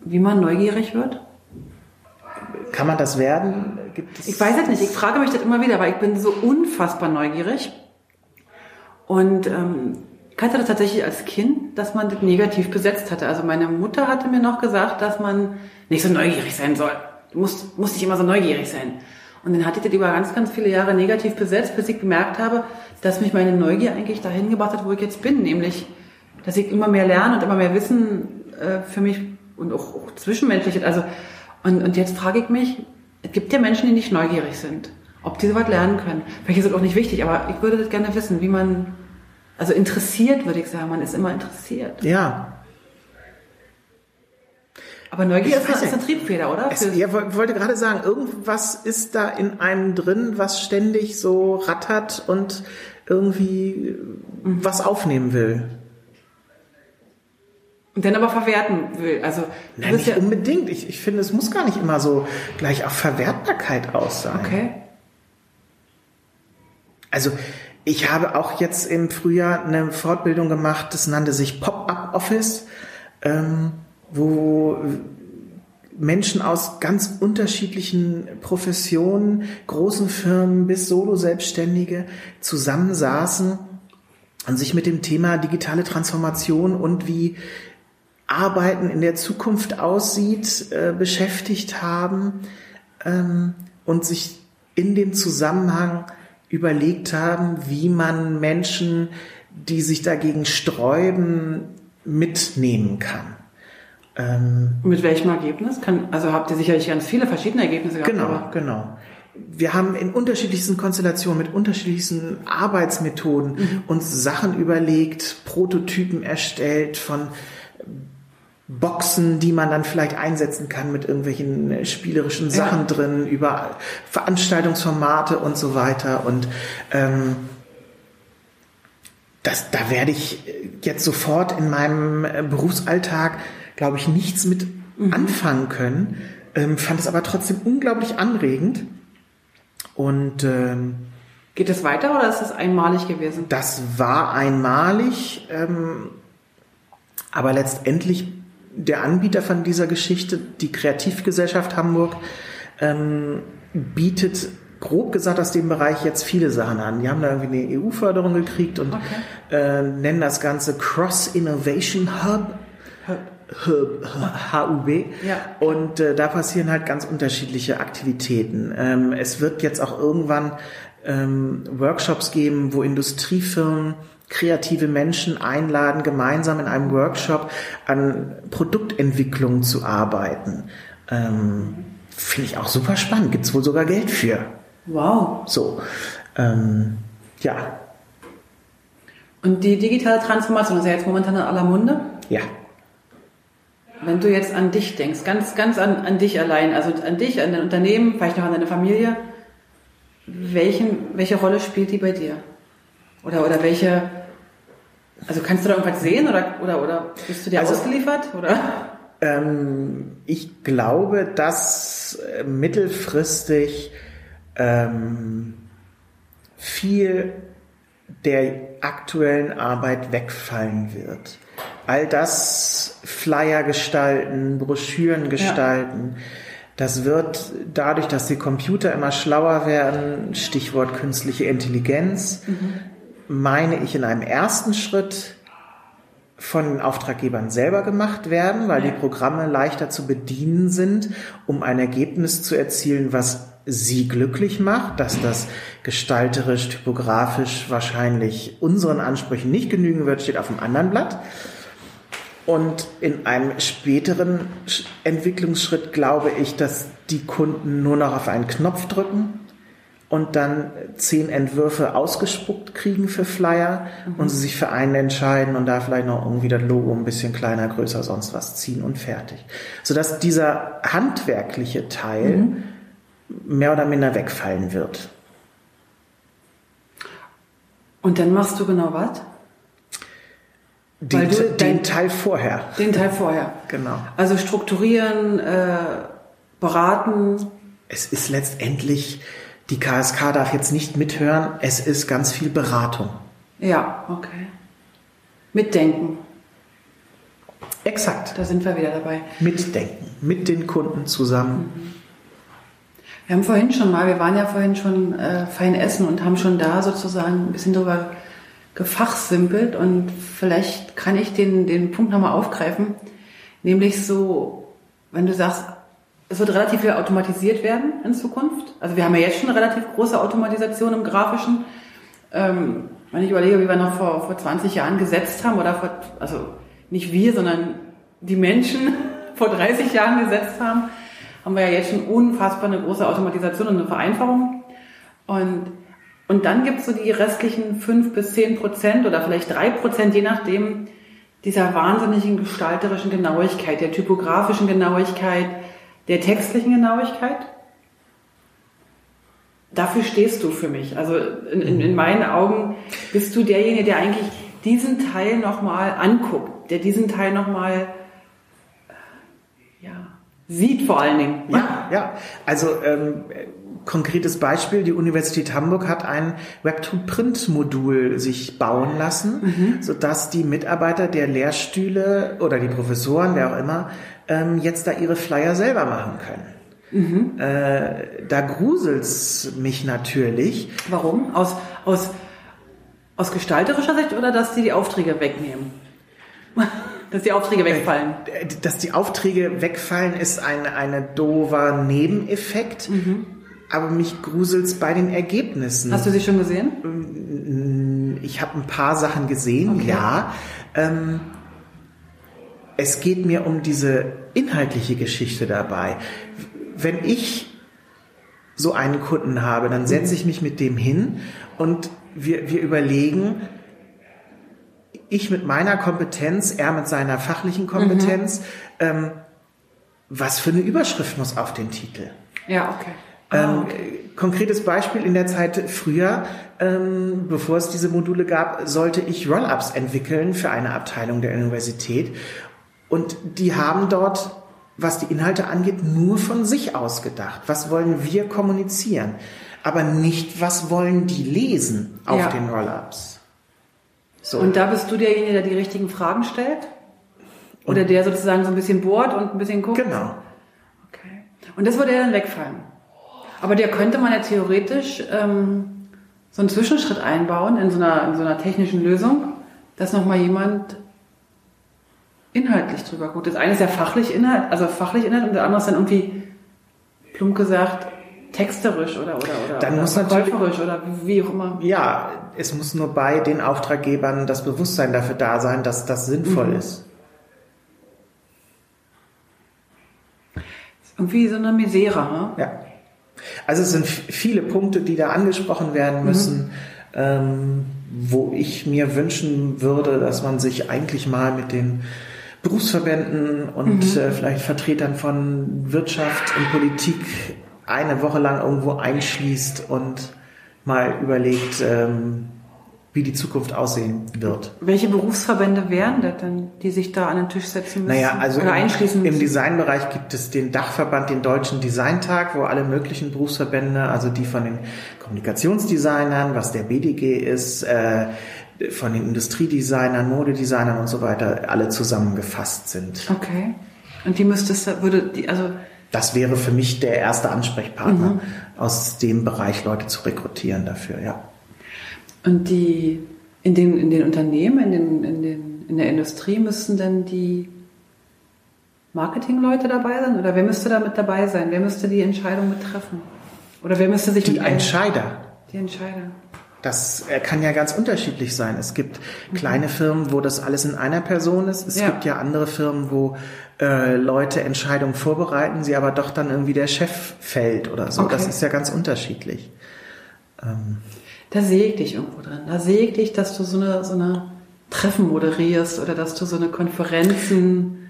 wie man neugierig wird? Kann man das werden? Gibt es Ich weiß es nicht, ich frage mich das immer wieder, weil ich bin so unfassbar neugierig. Und ähm, ich hatte das tatsächlich als Kind, dass man das negativ besetzt hatte. Also meine Mutter hatte mir noch gesagt, dass man nicht so neugierig sein soll. Du musst, musst nicht immer so neugierig sein. Und dann hatte ich das über ganz, ganz viele Jahre negativ besetzt, bis ich gemerkt habe, dass mich meine Neugier eigentlich dahin gebracht hat, wo ich jetzt bin. Nämlich, dass ich immer mehr lerne und immer mehr Wissen äh, für mich und auch, auch zwischenmenschlich. Also, und, und jetzt frage ich mich, es gibt ja Menschen, die nicht neugierig sind, ob die sowas lernen können. Vielleicht ist das auch nicht wichtig, aber ich würde das gerne wissen, wie man, also interessiert würde ich sagen, man ist immer interessiert. Ja. Aber Neugier Ich ist, ist eine. Triebfeder, oder? Es, woll- wollte gerade sagen, irgendwas ist da in einem drin, was ständig so rattert und irgendwie was aufnehmen will. und dann aber verwerten will. Also Nein, nicht ja, unbedingt. Ich, ich finde, es muss gar nicht immer so gleich auf Verwertbarkeit aus sein. okay. Also ich habe auch jetzt im Frühjahr eine Fortbildung gemacht, das nannte sich Pop-up Office, ähm, wo Menschen aus ganz unterschiedlichen Professionen, großen Firmen bis Solo-Selbstständige zusammensaßen und sich mit dem Thema digitale Transformation und wie Arbeiten in der Zukunft aussieht, äh, beschäftigt haben ähm, und sich in dem Zusammenhang überlegt haben, wie man Menschen, die sich dagegen sträuben, mitnehmen kann. Ähm, Mit welchem Ergebnis? Kann, also habt ihr sicherlich ganz viele verschiedene Ergebnisse gehabt. Genau, aber- genau. Wir haben in unterschiedlichsten Konstellationen mit unterschiedlichsten Arbeitsmethoden uns Sachen überlegt, Prototypen erstellt von Boxen, die man dann vielleicht einsetzen kann mit irgendwelchen spielerischen Sachen Ja. drin, über Veranstaltungsformate und so weiter. Und ähm, das, da werde ich jetzt sofort in meinem äh, Berufsalltag, glaube ich, nichts mit anfangen können. Ähm, fand es aber trotzdem unglaublich anregend. Und ähm, Geht es weiter oder ist es einmalig gewesen? das war einmalig, ähm, aber letztendlich der Anbieter von dieser Geschichte, die Kreativgesellschaft Hamburg, ähm, bietet grob gesagt aus dem Bereich jetzt viele Sachen an. Die haben da irgendwie eine EU-Förderung gekriegt und Okay. äh, nennen das Ganze Cross Innovation Hub. HUB. Ja. Und äh, da passieren halt ganz unterschiedliche Aktivitäten. Ähm, es wird jetzt auch irgendwann ähm, Workshops geben, wo Industriefirmen kreative Menschen einladen, gemeinsam in einem Workshop an Produktentwicklung zu arbeiten. Ähm, Finde ich auch super spannend. Gibt es wohl sogar Geld für. Wow. So. Ähm, ja. Und die digitale Transformation ist ja jetzt momentan in aller Munde. Ja. Wenn du jetzt an dich denkst, ganz, ganz an, an dich allein, also an dich, an dein Unternehmen, vielleicht noch an deine Familie, welchen, welche Rolle spielt die bei dir? Oder, oder welche, also kannst du da irgendwas sehen oder, oder, oder bist du dir also, ausgeliefert? Oder? Ähm, ich glaube, dass äh, mittelfristig ähm, viel der aktuellen Arbeit wegfallen wird. All das Flyer gestalten, Broschüren gestalten, ja. das wird dadurch, dass die Computer immer schlauer werden, Stichwort künstliche Intelligenz, mhm. meine ich in einem ersten Schritt von den Auftraggebern selber gemacht werden, weil die Programme leichter zu bedienen sind, um ein Ergebnis zu erzielen, was sie glücklich macht, dass das gestalterisch, typografisch wahrscheinlich unseren Ansprüchen nicht genügen wird, steht auf dem anderen Blatt. Und in einem späteren Entwicklungsschritt glaube ich, dass die Kunden nur noch auf einen Knopf drücken und dann zehn Entwürfe ausgespuckt kriegen für Flyer mhm. und sie sich für einen entscheiden und da vielleicht noch irgendwie das Logo ein bisschen kleiner, größer, sonst was ziehen und fertig. Sodass dieser handwerkliche Teil mhm. mehr oder minder wegfallen wird. Und dann machst du genau was? Den, den dein, Teil vorher. Den Teil vorher. genau. Also strukturieren, äh, beraten. Es ist letztendlich, die KSK darf jetzt nicht mithören, es ist ganz viel Beratung. Ja, okay. Mitdenken. Exakt. Da sind wir wieder dabei. Mitdenken, mit den Kunden zusammen. Mhm. Wir haben vorhin schon mal, wir waren ja vorhin schon äh, fein essen und haben schon da sozusagen ein bisschen drüber gefachsimpelt und vielleicht kann ich den, den Punkt nochmal aufgreifen. Nämlich so, wenn du sagst, es wird relativ viel automatisiert werden in Zukunft. Also wir haben ja jetzt schon eine relativ große Automatisation im Grafischen. Ähm, wenn ich überlege, wie wir noch vor, vor 20 Jahren gesetzt haben, oder vor, also nicht wir, sondern die Menschen *laughs* vor 30 Jahren gesetzt haben, haben wir ja jetzt schon unfassbar eine große Automatisation und eine Vereinfachung. Und und dann gibt es so die restlichen fünf bis zehn Prozent oder vielleicht drei Prozent, je nachdem, dieser wahnsinnigen gestalterischen Genauigkeit, der typografischen Genauigkeit, der textlichen Genauigkeit. Dafür stehst du für mich. Also in, in, in meinen Augen bist du derjenige, der eigentlich diesen Teil nochmal anguckt, der diesen Teil nochmal sieht vor allen Dingen. Ja, ja. Also ähm, konkretes Beispiel, die Universität Hamburg hat ein Web-to-Print-Modul sich bauen lassen, mhm. sodass die Mitarbeiter der Lehrstühle oder die Professoren, wer auch immer, ähm, jetzt da ihre Flyer selber machen können. Mhm. Äh, da gruselt's mich natürlich. Warum? Aus, aus, aus gestalterischer Sicht oder dass die die Aufträge wegnehmen? *laughs* Dass die Aufträge wegfallen. Äh, dass die Aufträge wegfallen, ist ein eine doofer Nebeneffekt. Mhm aber mich gruselt's bei den Ergebnissen. Hast du sie schon gesehen? Ich habe ein paar Sachen gesehen, okay. ja. Ähm, es geht mir um diese inhaltliche Geschichte dabei. Wenn ich so einen Kunden habe, dann setze ich mich mit dem hin und wir, wir überlegen, ich mit meiner Kompetenz, er mit seiner fachlichen Kompetenz, mhm. ähm, was für eine Überschrift muss auf den Titel? Ja, okay. Ähm, okay. Konkretes Beispiel in der Zeit früher, ähm, bevor es diese Module gab, sollte ich Roll-ups entwickeln für eine Abteilung der Universität. Und die haben dort, was die Inhalte angeht, nur von sich ausgedacht. Was wollen wir kommunizieren? Aber nicht, was wollen die lesen auf ja. den Roll-ups. So. Und da bist du derjenige, der die richtigen Fragen stellt? Oder und der sozusagen so ein bisschen bohrt und ein bisschen guckt? Genau. Okay. Und das würde ja dann wegfallen? Aber der könnte man ja theoretisch ähm, so einen Zwischenschritt einbauen in so einer, in so einer technischen Lösung, dass nochmal jemand inhaltlich drüber guckt. Das eine ist ja fachlich Inhalt, also fachlich Inhalt und das andere ist dann irgendwie, plump gesagt, texterisch oder, oder, oder, Dann oder muss natürlich- oder wie auch immer. Ja, es muss nur bei den Auftraggebern das Bewusstsein dafür da sein, dass das sinnvoll Mhm. ist. Irgendwie so eine Misere, ne? Ja. Also es sind viele Punkte, die da angesprochen werden müssen, ähm, wo ich mir wünschen würde, dass man sich eigentlich mal mit den Berufsverbänden und äh, vielleicht Vertretern von Wirtschaft und Politik eine Woche lang irgendwo einschließt und mal überlegt, ähm, wie die Zukunft aussehen wird. Welche Berufsverbände wären das denn, die sich da an den Tisch setzen müssen? Naja, also oder im, einschließen im müssen? Designbereich gibt es den Dachverband, den Deutschen Designtag, wo alle möglichen Berufsverbände, also die von den Kommunikationsdesignern, was der BDG ist, äh, von den Industriedesignern, Modedesignern und so weiter, alle zusammengefasst sind. Okay. Und die müsstest du, würde die, also Das wäre für mich der erste Ansprechpartner, Mhm. aus dem Bereich Leute zu rekrutieren dafür, ja. Und die in den, in den Unternehmen, in, den, in, den, in der Industrie müssten denn die Marketingleute dabei sein? Oder wer müsste da mit dabei sein? Wer müsste die Entscheidung mit treffen? Oder wer müsste sich Die Entscheider, Die Entscheider. Das äh, kann ja ganz unterschiedlich sein. Es gibt kleine Firmen, wo das alles in einer Person ist. Es Ja. gibt ja andere Firmen, wo äh, Leute Entscheidungen vorbereiten, sie aber doch dann irgendwie der Chef fällt oder so. Okay. Das ist ja ganz unterschiedlich. Da sehe ich dich irgendwo drin. Da sehe ich dich, dass du so eine, so eine Treffen moderierst oder dass du so eine Konferenzen.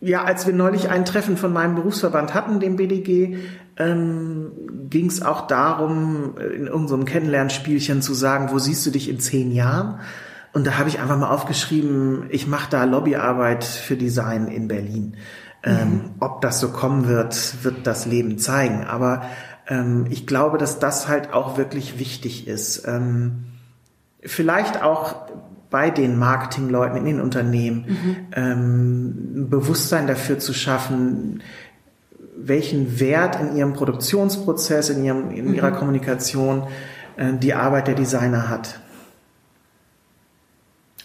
Ja, als wir neulich ein Treffen von meinem Berufsverband hatten, dem BDG, ähm, ging es auch darum, äh, in irgendeinem Kennenlernspielchen zu sagen, wo siehst du dich in zehn Jahren? Und da habe ich einfach mal aufgeschrieben, ich mache da Lobbyarbeit für Design in Berlin. Ähm, ob das so kommen wird, wird das Leben zeigen. Aber ähm, ich glaube, dass das halt auch wirklich wichtig ist. Ähm, vielleicht auch bei den Marketingleuten in den Unternehmen ähm, ein Bewusstsein dafür zu schaffen, welchen Wert in ihrem Produktionsprozess, in, ihrem, in ihrer Kommunikation äh, die Arbeit der Designer hat.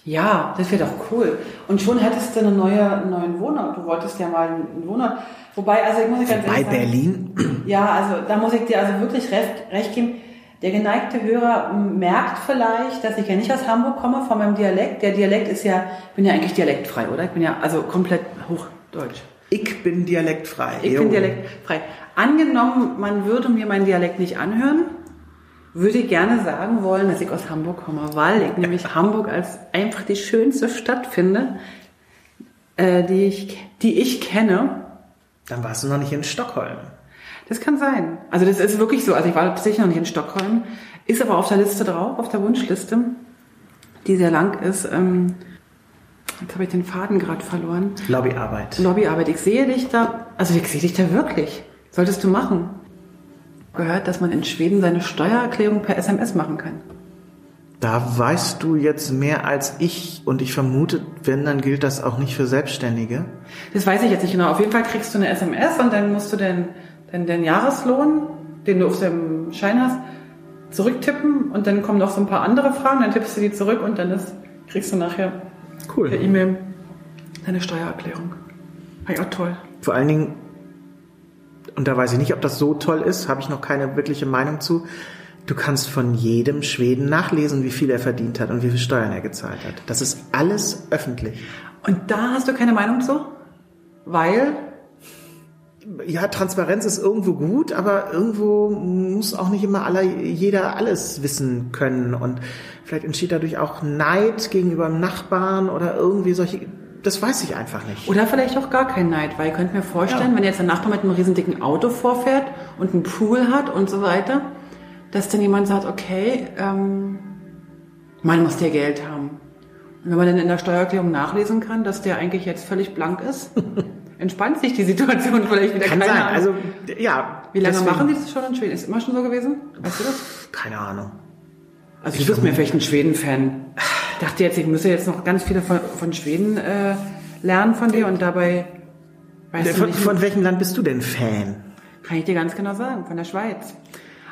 Ja, das wäre doch cool. Und schon hättest du eine neue, einen neuen Wohnort. Du wolltest ja mal einen Wohnort. Wobei, also ich muss dir ganz Bei ehrlich sagen, Berlin, Ja, also da muss ich dir also wirklich recht, recht geben. Der geneigte Hörer merkt vielleicht, dass ich ja nicht aus Hamburg komme, von meinem Dialekt. Der Dialekt ist ja, ich bin ja eigentlich dialektfrei, oder? Ich bin ja also komplett hochdeutsch. ich bin dialektfrei. Ich bin dialektfrei. Angenommen, man würde mir meinen Dialekt nicht anhören, würde gerne sagen wollen, dass ich aus Hamburg komme, weil ich nämlich Hamburg als einfach die schönste Stadt finde, äh, die, ich, die ich kenne. Dann warst du noch nicht in Stockholm. Das kann sein. Also das ist wirklich so. Also ich war tatsächlich noch nicht in Stockholm, ist aber auf der Liste drauf, auf der Wunschliste, die sehr lang ist. Ähm, jetzt habe ich den Faden gerade verloren. Lobbyarbeit. Lobbyarbeit. Ich sehe dich da, also ich sehe dich da wirklich. Solltest du machen. Gehört, dass man in Schweden seine Steuererklärung per SMS machen kann. Da weißt du jetzt mehr als ich und ich vermute, wenn, dann gilt das auch nicht für Selbstständige. Das weiß ich jetzt nicht genau. Auf jeden Fall kriegst du eine SMS und dann musst du den, den, den Jahreslohn, den du auf dem Schein hast, zurücktippen und dann kommen noch so ein paar andere Fragen, dann tippst du die zurück und dann ist, kriegst du nachher per Cool. E-Mail deine Steuererklärung. War ja auch toll. Vor allen Dingen, und da weiß ich nicht, ob das so toll ist, habe ich noch keine wirkliche Meinung zu. Du kannst von jedem Schweden nachlesen, wie viel er verdient hat und wie viel Steuern er gezahlt hat. Das ist alles öffentlich. Und da hast du keine Meinung zu? Weil Ja, Transparenz ist irgendwo gut, aber irgendwo muss auch nicht immer aller, jeder alles wissen können. Und vielleicht entsteht dadurch auch Neid gegenüber dem Nachbarn oder irgendwie solche. Das weiß ich einfach nicht. Oder vielleicht auch gar kein Neid, weil ihr könnt mir vorstellen, wenn jetzt ein Nachbar mit einem riesen dicken Auto vorfährt und einen Pool hat und so weiter, dass dann jemand sagt, okay, ähm, man muss der Geld haben. Und wenn man dann in der Steuererklärung nachlesen kann, dass der eigentlich jetzt völlig blank ist, *laughs* entspannt sich die Situation vielleicht wieder. Kann sein. Ahnung. Also, ja. Wie lange deswegen- machen die das schon in Schweden? Ist immer schon so gewesen? Weißt du das? Keine Ahnung. Also du bist mir vielleicht ein Schweden-Fan. Ich dachte jetzt, ich müsse jetzt noch ganz viele von, von Schweden äh, lernen von dir und dabei weißt du Von, nicht, von welchem Land bist du denn Fan? kann ich dir ganz genau sagen, von der Schweiz.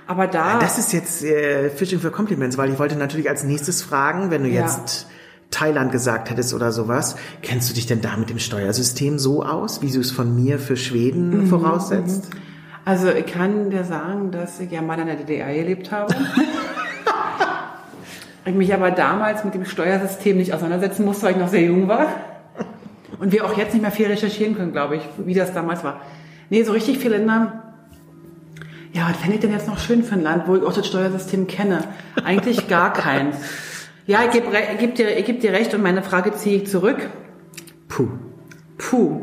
Aber da, Das ist jetzt äh, Fishing for Compliments, weil ich wollte natürlich als nächstes fragen, wenn du Ja. jetzt Thailand gesagt hättest oder sowas. Kennst du dich denn da mit dem Steuersystem so aus, wie du es von mir für Schweden Mhm, voraussetzt? Also ich kann dir sagen, dass ich ja mal in der DDR gelebt habe. *laughs* ich mich aber damals mit dem Steuersystem nicht auseinandersetzen musste, weil ich noch sehr jung war. Und wir auch jetzt nicht mehr viel recherchieren können, glaube ich, wie das damals war. Nee, so richtig viele Länder. Ja, was fände ich denn jetzt noch schön für ein Land, wo ich auch das Steuersystem kenne? Eigentlich gar keins. Ja, ich gebe geb dir, ich geb dir recht und meine Frage ziehe ich zurück. Puh. Puh.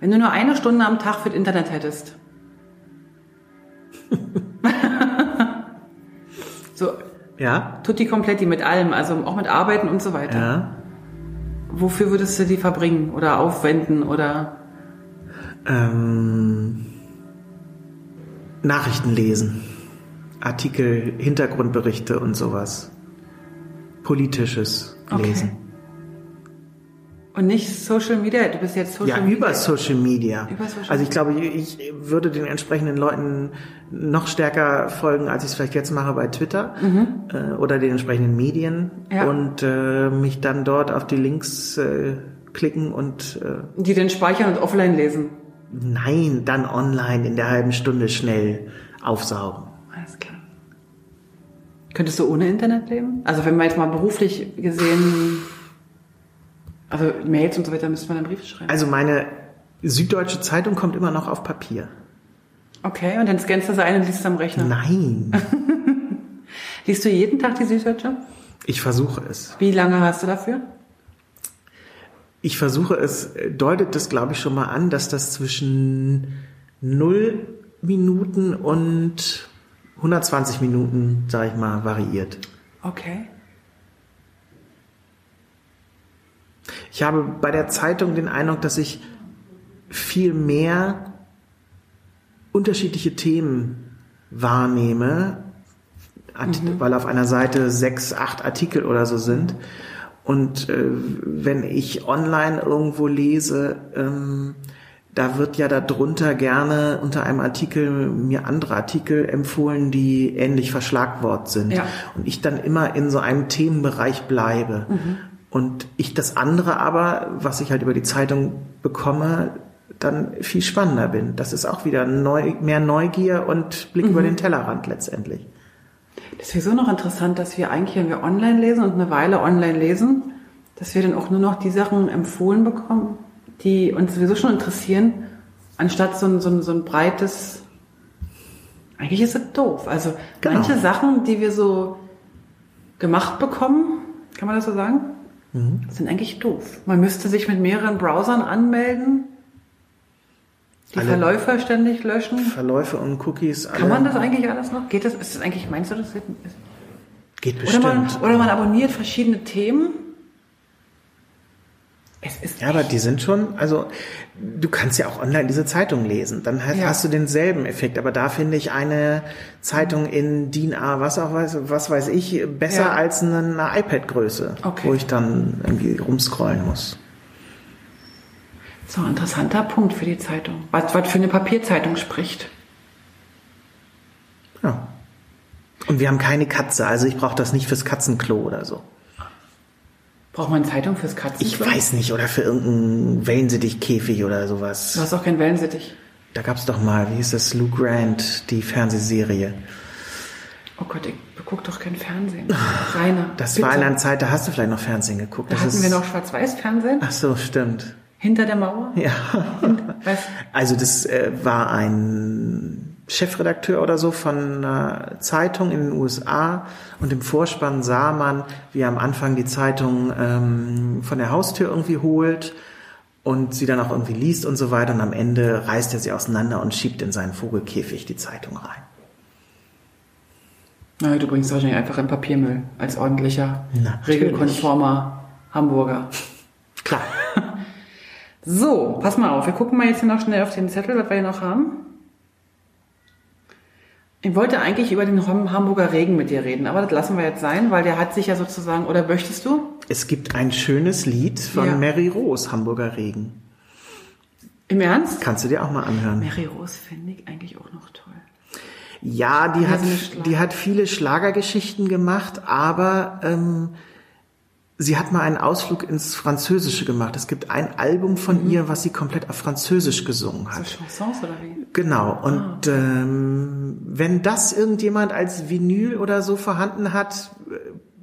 Wenn du nur eine Stunde am Tag für das Internet hättest. *laughs* so, Ja? tutti kompletti mit allem, also auch mit Arbeiten und so weiter. Ja. Wofür würdest du die verbringen oder aufwenden oder Ähm, Nachrichten lesen. Artikel, Hintergrundberichte und sowas. Politisches Okay. Und nicht Social Media? Du bist jetzt Social Ja, Media. über Social Media. Über Social also ich glaube, ich ich würde den entsprechenden Leuten noch stärker folgen, als ich es vielleicht jetzt mache bei Twitter äh, oder den entsprechenden Medien Mhm. Ja. und äh, mich dann dort auf die Links äh, klicken und äh, Die den speichern und offline lesen. nein, dann online in der halben Stunde schnell aufsaugen. Alles klar. Könntest du ohne Internet leben? Also wenn man jetzt mal beruflich gesehen, also Mails und so weiter, müsste man einen Brief schreiben. Also meine Süddeutsche Zeitung kommt immer noch auf Papier. Okay, und dann scannst du sie ein und liest es am Rechner. Nein, *laughs* Liest du jeden Tag die Süddeutsche? ich versuche es. Wie lange hast du dafür? Ich versuche es, deutet das glaube ich schon mal an, dass das zwischen 0 Minuten und 120 Minuten, sage ich mal, variiert. Okay. Ich habe bei der Zeitung den Eindruck, dass ich viel mehr unterschiedliche Themen wahrnehme, Art- weil auf einer Seite sechs, acht Artikel oder so sind. Und äh, wenn ich online irgendwo lese, ähm, da wird ja darunter gerne unter einem Artikel mir andere Artikel empfohlen, die ähnlich verschlagwort sind. Ja. Und ich dann immer in so einem Themenbereich bleibe. Und ich das andere aber, was ich halt über die Zeitung bekomme, dann viel spannender bin. Das ist auch wieder neu, mehr Neugier und Blick über den Tellerrand letztendlich. Das ist sowieso noch interessant, dass wir eigentlich, wenn wir online lesen und eine Weile online lesen, dass wir dann auch nur noch die Sachen empfohlen bekommen, die uns sowieso schon interessieren, anstatt so ein, so ein, so ein breites. Eigentlich ist es doof. Also Genau. manche Sachen, die wir so gemacht bekommen, kann man das so sagen, sind eigentlich doof. Man müsste sich mit mehreren Browsern anmelden, die Alle- Verläufe ständig löschen. Verläufe und Cookies. Kann man das eigentlich alles noch? Geht das? Ist das eigentlich, meinst du das? Geht oder bestimmt. man, oder man abonniert verschiedene Themen. Es ist Ja, aber die sind schon, also du kannst ja auch online diese Zeitung lesen. Dann hast, Ja. hast du denselben Effekt. Aber da finde ich eine Zeitung in DIN A, was auch weiß, was weiß ich, besser Ja. als eine, eine iPad-Größe, Okay. wo ich dann irgendwie rumscrollen muss. so interessanter Punkt für die Zeitung. Was, was für eine Papierzeitung spricht. Ja. Und wir haben keine Katze, also ich brauche das nicht fürs Katzenklo oder so. Braucht man Zeitung fürs Katzen? Ich weiß nicht, oder für irgendeinen Wellensittichkäfig oder sowas. Du hast auch keinen Wellensittich. Da gab's doch mal, wie hieß das, Lou Grant, die Fernsehserie. Oh Gott, ich guck doch kein Fernsehen. Rainer. Das bitte. war in einer Zeit, da hast du vielleicht noch Fernsehen geguckt. Da Das hatten ist- wir noch Schwarz-Weiß-Fernsehen. Ach so, stimmt. Hinter der Mauer. Ja. Was? Also das äh, war ein Chefredakteur oder so von einer Zeitung in den USA und im Vorspann sah man, wie er am Anfang die Zeitung ähm, von der Haustür irgendwie holt und sie dann auch irgendwie liest und so weiter und am Ende reißt er sie auseinander und schiebt in seinen Vogelkäfig die Zeitung rein. Na, du bringst wahrscheinlich einfach in Papiermüll als ordentlicher, Natürlich. regelkonformer Hamburger. Klar. *laughs* So, pass mal auf. Wir gucken mal jetzt hier noch schnell auf den Zettel, was wir hier noch haben. Ich wollte eigentlich über den Ham- Hamburger Regen mit dir reden, aber das lassen wir jetzt sein, weil der hat sich ja sozusagen, oder möchtest du? Es gibt ein schönes Lied von Ja. Mary Rose, Hamburger Regen. Im Ernst? Kannst du dir auch mal anhören. Mary Rose finde ich eigentlich auch noch toll. Ja, die Ja, hat, die hat viele Schlagergeschichten gemacht, aber ähm, sie hat mal einen Ausflug ins Französische gemacht. Es gibt ein Album von Mhm. ihr, was sie komplett auf Französisch gesungen So hat. Chansons oder wie? Genau. Und ähm, wenn das irgendjemand als Vinyl oder so vorhanden hat, äh,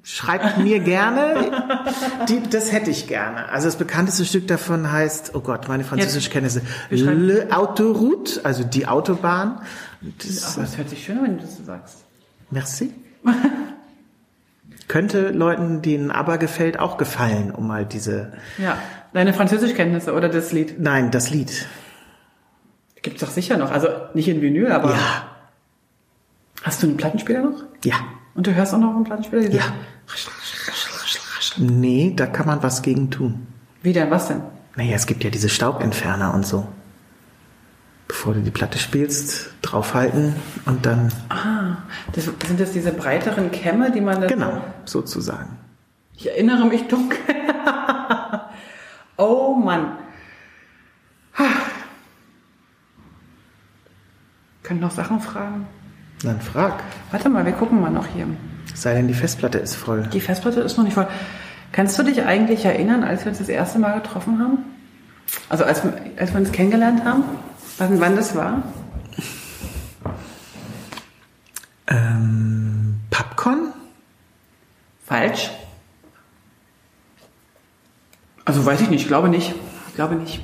schreibt mir gerne. *laughs* Die, das hätte ich gerne. Also das bekannteste Stück davon heißt, oh Gott, meine Französischkenntnisse, Le Autoroute, also die Autobahn. Das, Aber es hört sich schön an, wenn du das so sagst. Merci. *laughs* Könnte Leuten, denen aber gefällt, auch gefallen, um mal diese. Ja, deine Französischkenntnisse oder das Lied. Nein, das Lied. Gibt's doch sicher noch. Also nicht in Vinyl, aber. Ja, Hast du einen Plattenspieler noch? ja. Und du hörst auch noch einen Plattenspieler? Ja. Nee, da kann man was gegen tun. Wie denn? Was denn? Naja, es gibt ja diese Staubentferner und so. Bevor du die Platte spielst, draufhalten und dann, Ah, das, sind das diese breiteren Kämme, die man dann. genau, sozusagen. Ich erinnere mich dunkel. oh Mann. Können noch Sachen fragen? Dann frag. Warte mal, wir gucken mal noch hier. Es sei denn, die Festplatte ist voll. Die Festplatte ist noch nicht voll. Kannst du dich eigentlich erinnern, als wir uns das erste Mal getroffen haben? Also als, als wir uns kennengelernt haben? Wann, wann das war? Ähm, Popcorn? Falsch. Also weiß ich nicht, ich glaube nicht. Ich glaube nicht.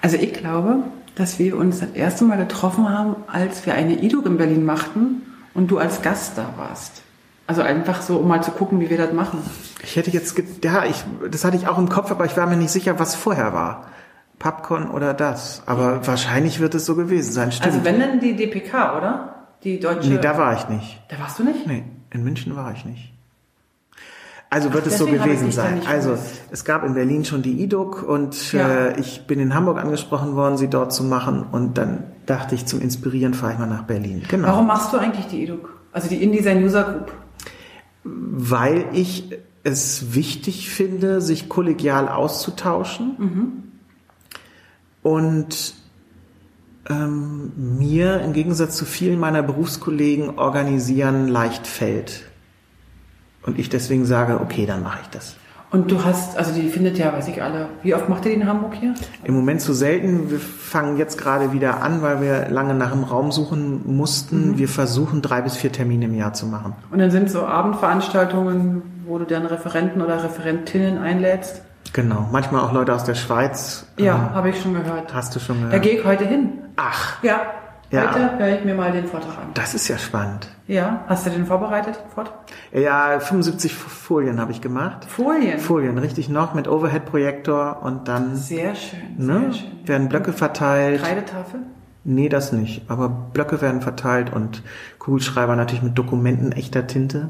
Also ich glaube, dass wir uns das erste Mal getroffen haben, als wir eine IDUG in Berlin machten und du als Gast da warst. Also einfach so, um mal zu gucken, wie wir das machen. Ich hätte jetzt, ja, ich, das hatte ich auch im Kopf, aber ich war mir nicht sicher, was vorher war. Popcorn oder das. Aber wahrscheinlich wird es so gewesen sein, stimmt. Also wenn dann die DPK, oder? Die deutsche. nee, da war ich nicht. Da warst du nicht? Nee, in München war ich nicht. Also wird Ach, es so gewesen sein. Also es gab in Berlin schon die IDUC und Ja. äh, ich bin in Hamburg angesprochen worden, sie dort zu machen und dann dachte ich, zum Inspirieren fahre ich mal nach Berlin. Genau. Warum machst du eigentlich die IDUG? Also die InDesign User Group. Weil ich es wichtig finde, sich kollegial auszutauschen und ähm, mir im Gegensatz zu vielen meiner Berufskollegen organisieren leicht fällt. Und ich deswegen sage, okay, dann mache ich das. Und du hast, also die findet ja, weiß ich alle. Wie oft macht ihr die in Hamburg hier? Im Moment zu selten. Wir fangen jetzt gerade wieder an, weil wir lange nach einem Raum suchen mussten. Wir versuchen drei bis vier Termine im Jahr zu machen. Und dann sind so Abendveranstaltungen, wo du dann Referenten oder Referentinnen einlädst. Genau. Manchmal auch Leute aus der Schweiz. Ja, Ähm, habe ich schon gehört. Hast du schon Da gehört? gehe ich heute hin. Ach, Ja, Ja. heute höre ich mir mal den Vortrag an. das ist ja spannend. Ja, hast du den vorbereitet, den Vortrag? Ja, 75 Folien habe ich gemacht. Folien. Folien, richtig noch, mit Overhead-Projektor und dann Sehr schön, ne, sehr schön. werden Blöcke verteilt. Kreidetafel? Nee, das nicht. Aber Blöcke werden verteilt und Kugelschreiber natürlich mit Dokumenten echter Tinte.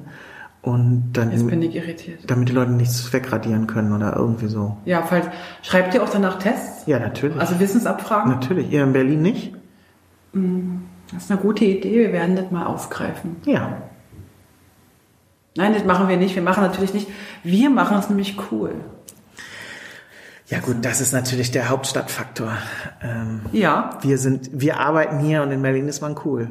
Und dann, Jetzt bin ich irritiert. damit die Leute nichts wegradieren können oder irgendwie so. Ja, falls, schreibt ihr auch danach Tests? Ja, natürlich. Also Wissensabfragen? natürlich. Ihr in Berlin nicht? Das ist eine gute Idee, wir werden das mal aufgreifen. Ja. Nein, das machen wir nicht. Wir machen natürlich nicht. Wir machen es nämlich cool. Ja gut, das ist natürlich der Hauptstadtfaktor. Ähm, Ja, wir sind, wir arbeiten hier und in Berlin ist man cool.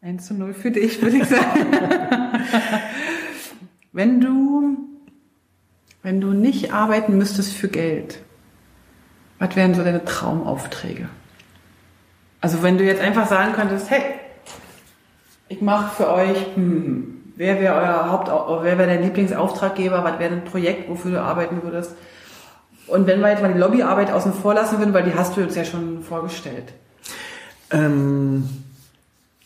1 zu 0 für dich, würde ich sagen. *laughs* *laughs* wenn du, wenn du nicht arbeiten müsstest für Geld, was wären so deine Traumaufträge? Also wenn du jetzt einfach sagen könntest, hey, ich mache für euch, hm, wer wäre euer Haupt, wer wäre dein Lieblingsauftraggeber, was wäre ein Projekt, wofür du arbeiten würdest? Und wenn wir jetzt mal die Lobbyarbeit außen vor lassen würden, weil die hast du uns ja schon vorgestellt. Ähm,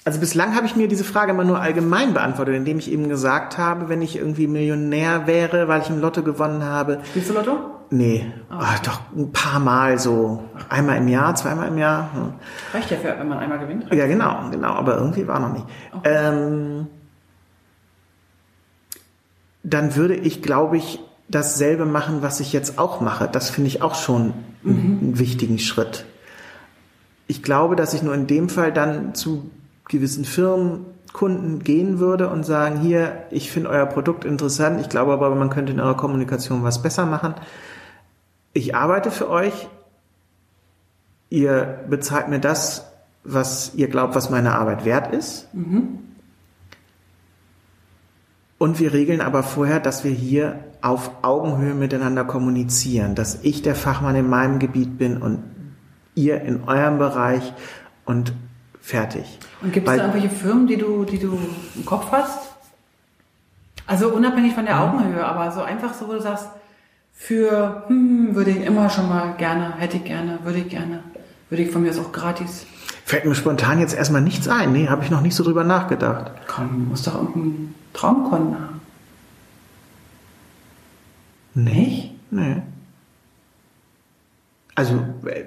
also bislang habe ich mir diese Frage immer nur allgemein beantwortet, indem ich eben gesagt habe, wenn ich irgendwie Millionär wäre, weil ich im Lotto gewonnen habe. Spielst du Lotto? Nee, ah, doch ein paar Mal so. Einmal im Jahr, zweimal im Jahr. Ja. Reicht ja für, wenn man einmal gewinnt. Ja, genau, genau, aber irgendwie war noch nicht. Ähm, dann würde ich, glaube ich, dasselbe machen, was ich jetzt auch mache. Das finde ich auch schon einen wichtigen Schritt. Ich glaube, dass ich nur in dem Fall dann zu gewissen Firmen, Kunden gehen würde und sagen, hier, ich finde euer Produkt interessant, ich glaube aber, man könnte in eurer Kommunikation was besser machen. Ich arbeite für euch, ihr bezahlt mir das, was ihr glaubt, was meine Arbeit wert ist. Und wir regeln aber vorher, dass wir hier auf Augenhöhe miteinander kommunizieren, dass ich der Fachmann in meinem Gebiet bin und ihr in eurem Bereich und fertig. Und gibt es da irgendwelche Firmen, die du, die du im Kopf hast? Also unabhängig von der Augenhöhe, aber so einfach so, wo du sagst, für hm, würde ich immer schon mal gerne, hätte ich gerne, würde ich gerne, würde ich von mir aus auch gratis. Fällt mir spontan jetzt erstmal nichts ein. Nee, habe ich noch nicht so drüber nachgedacht. Komm, muss doch irgendeinen Traumkunden haben. Nee. Nicht? Nee. Also äh,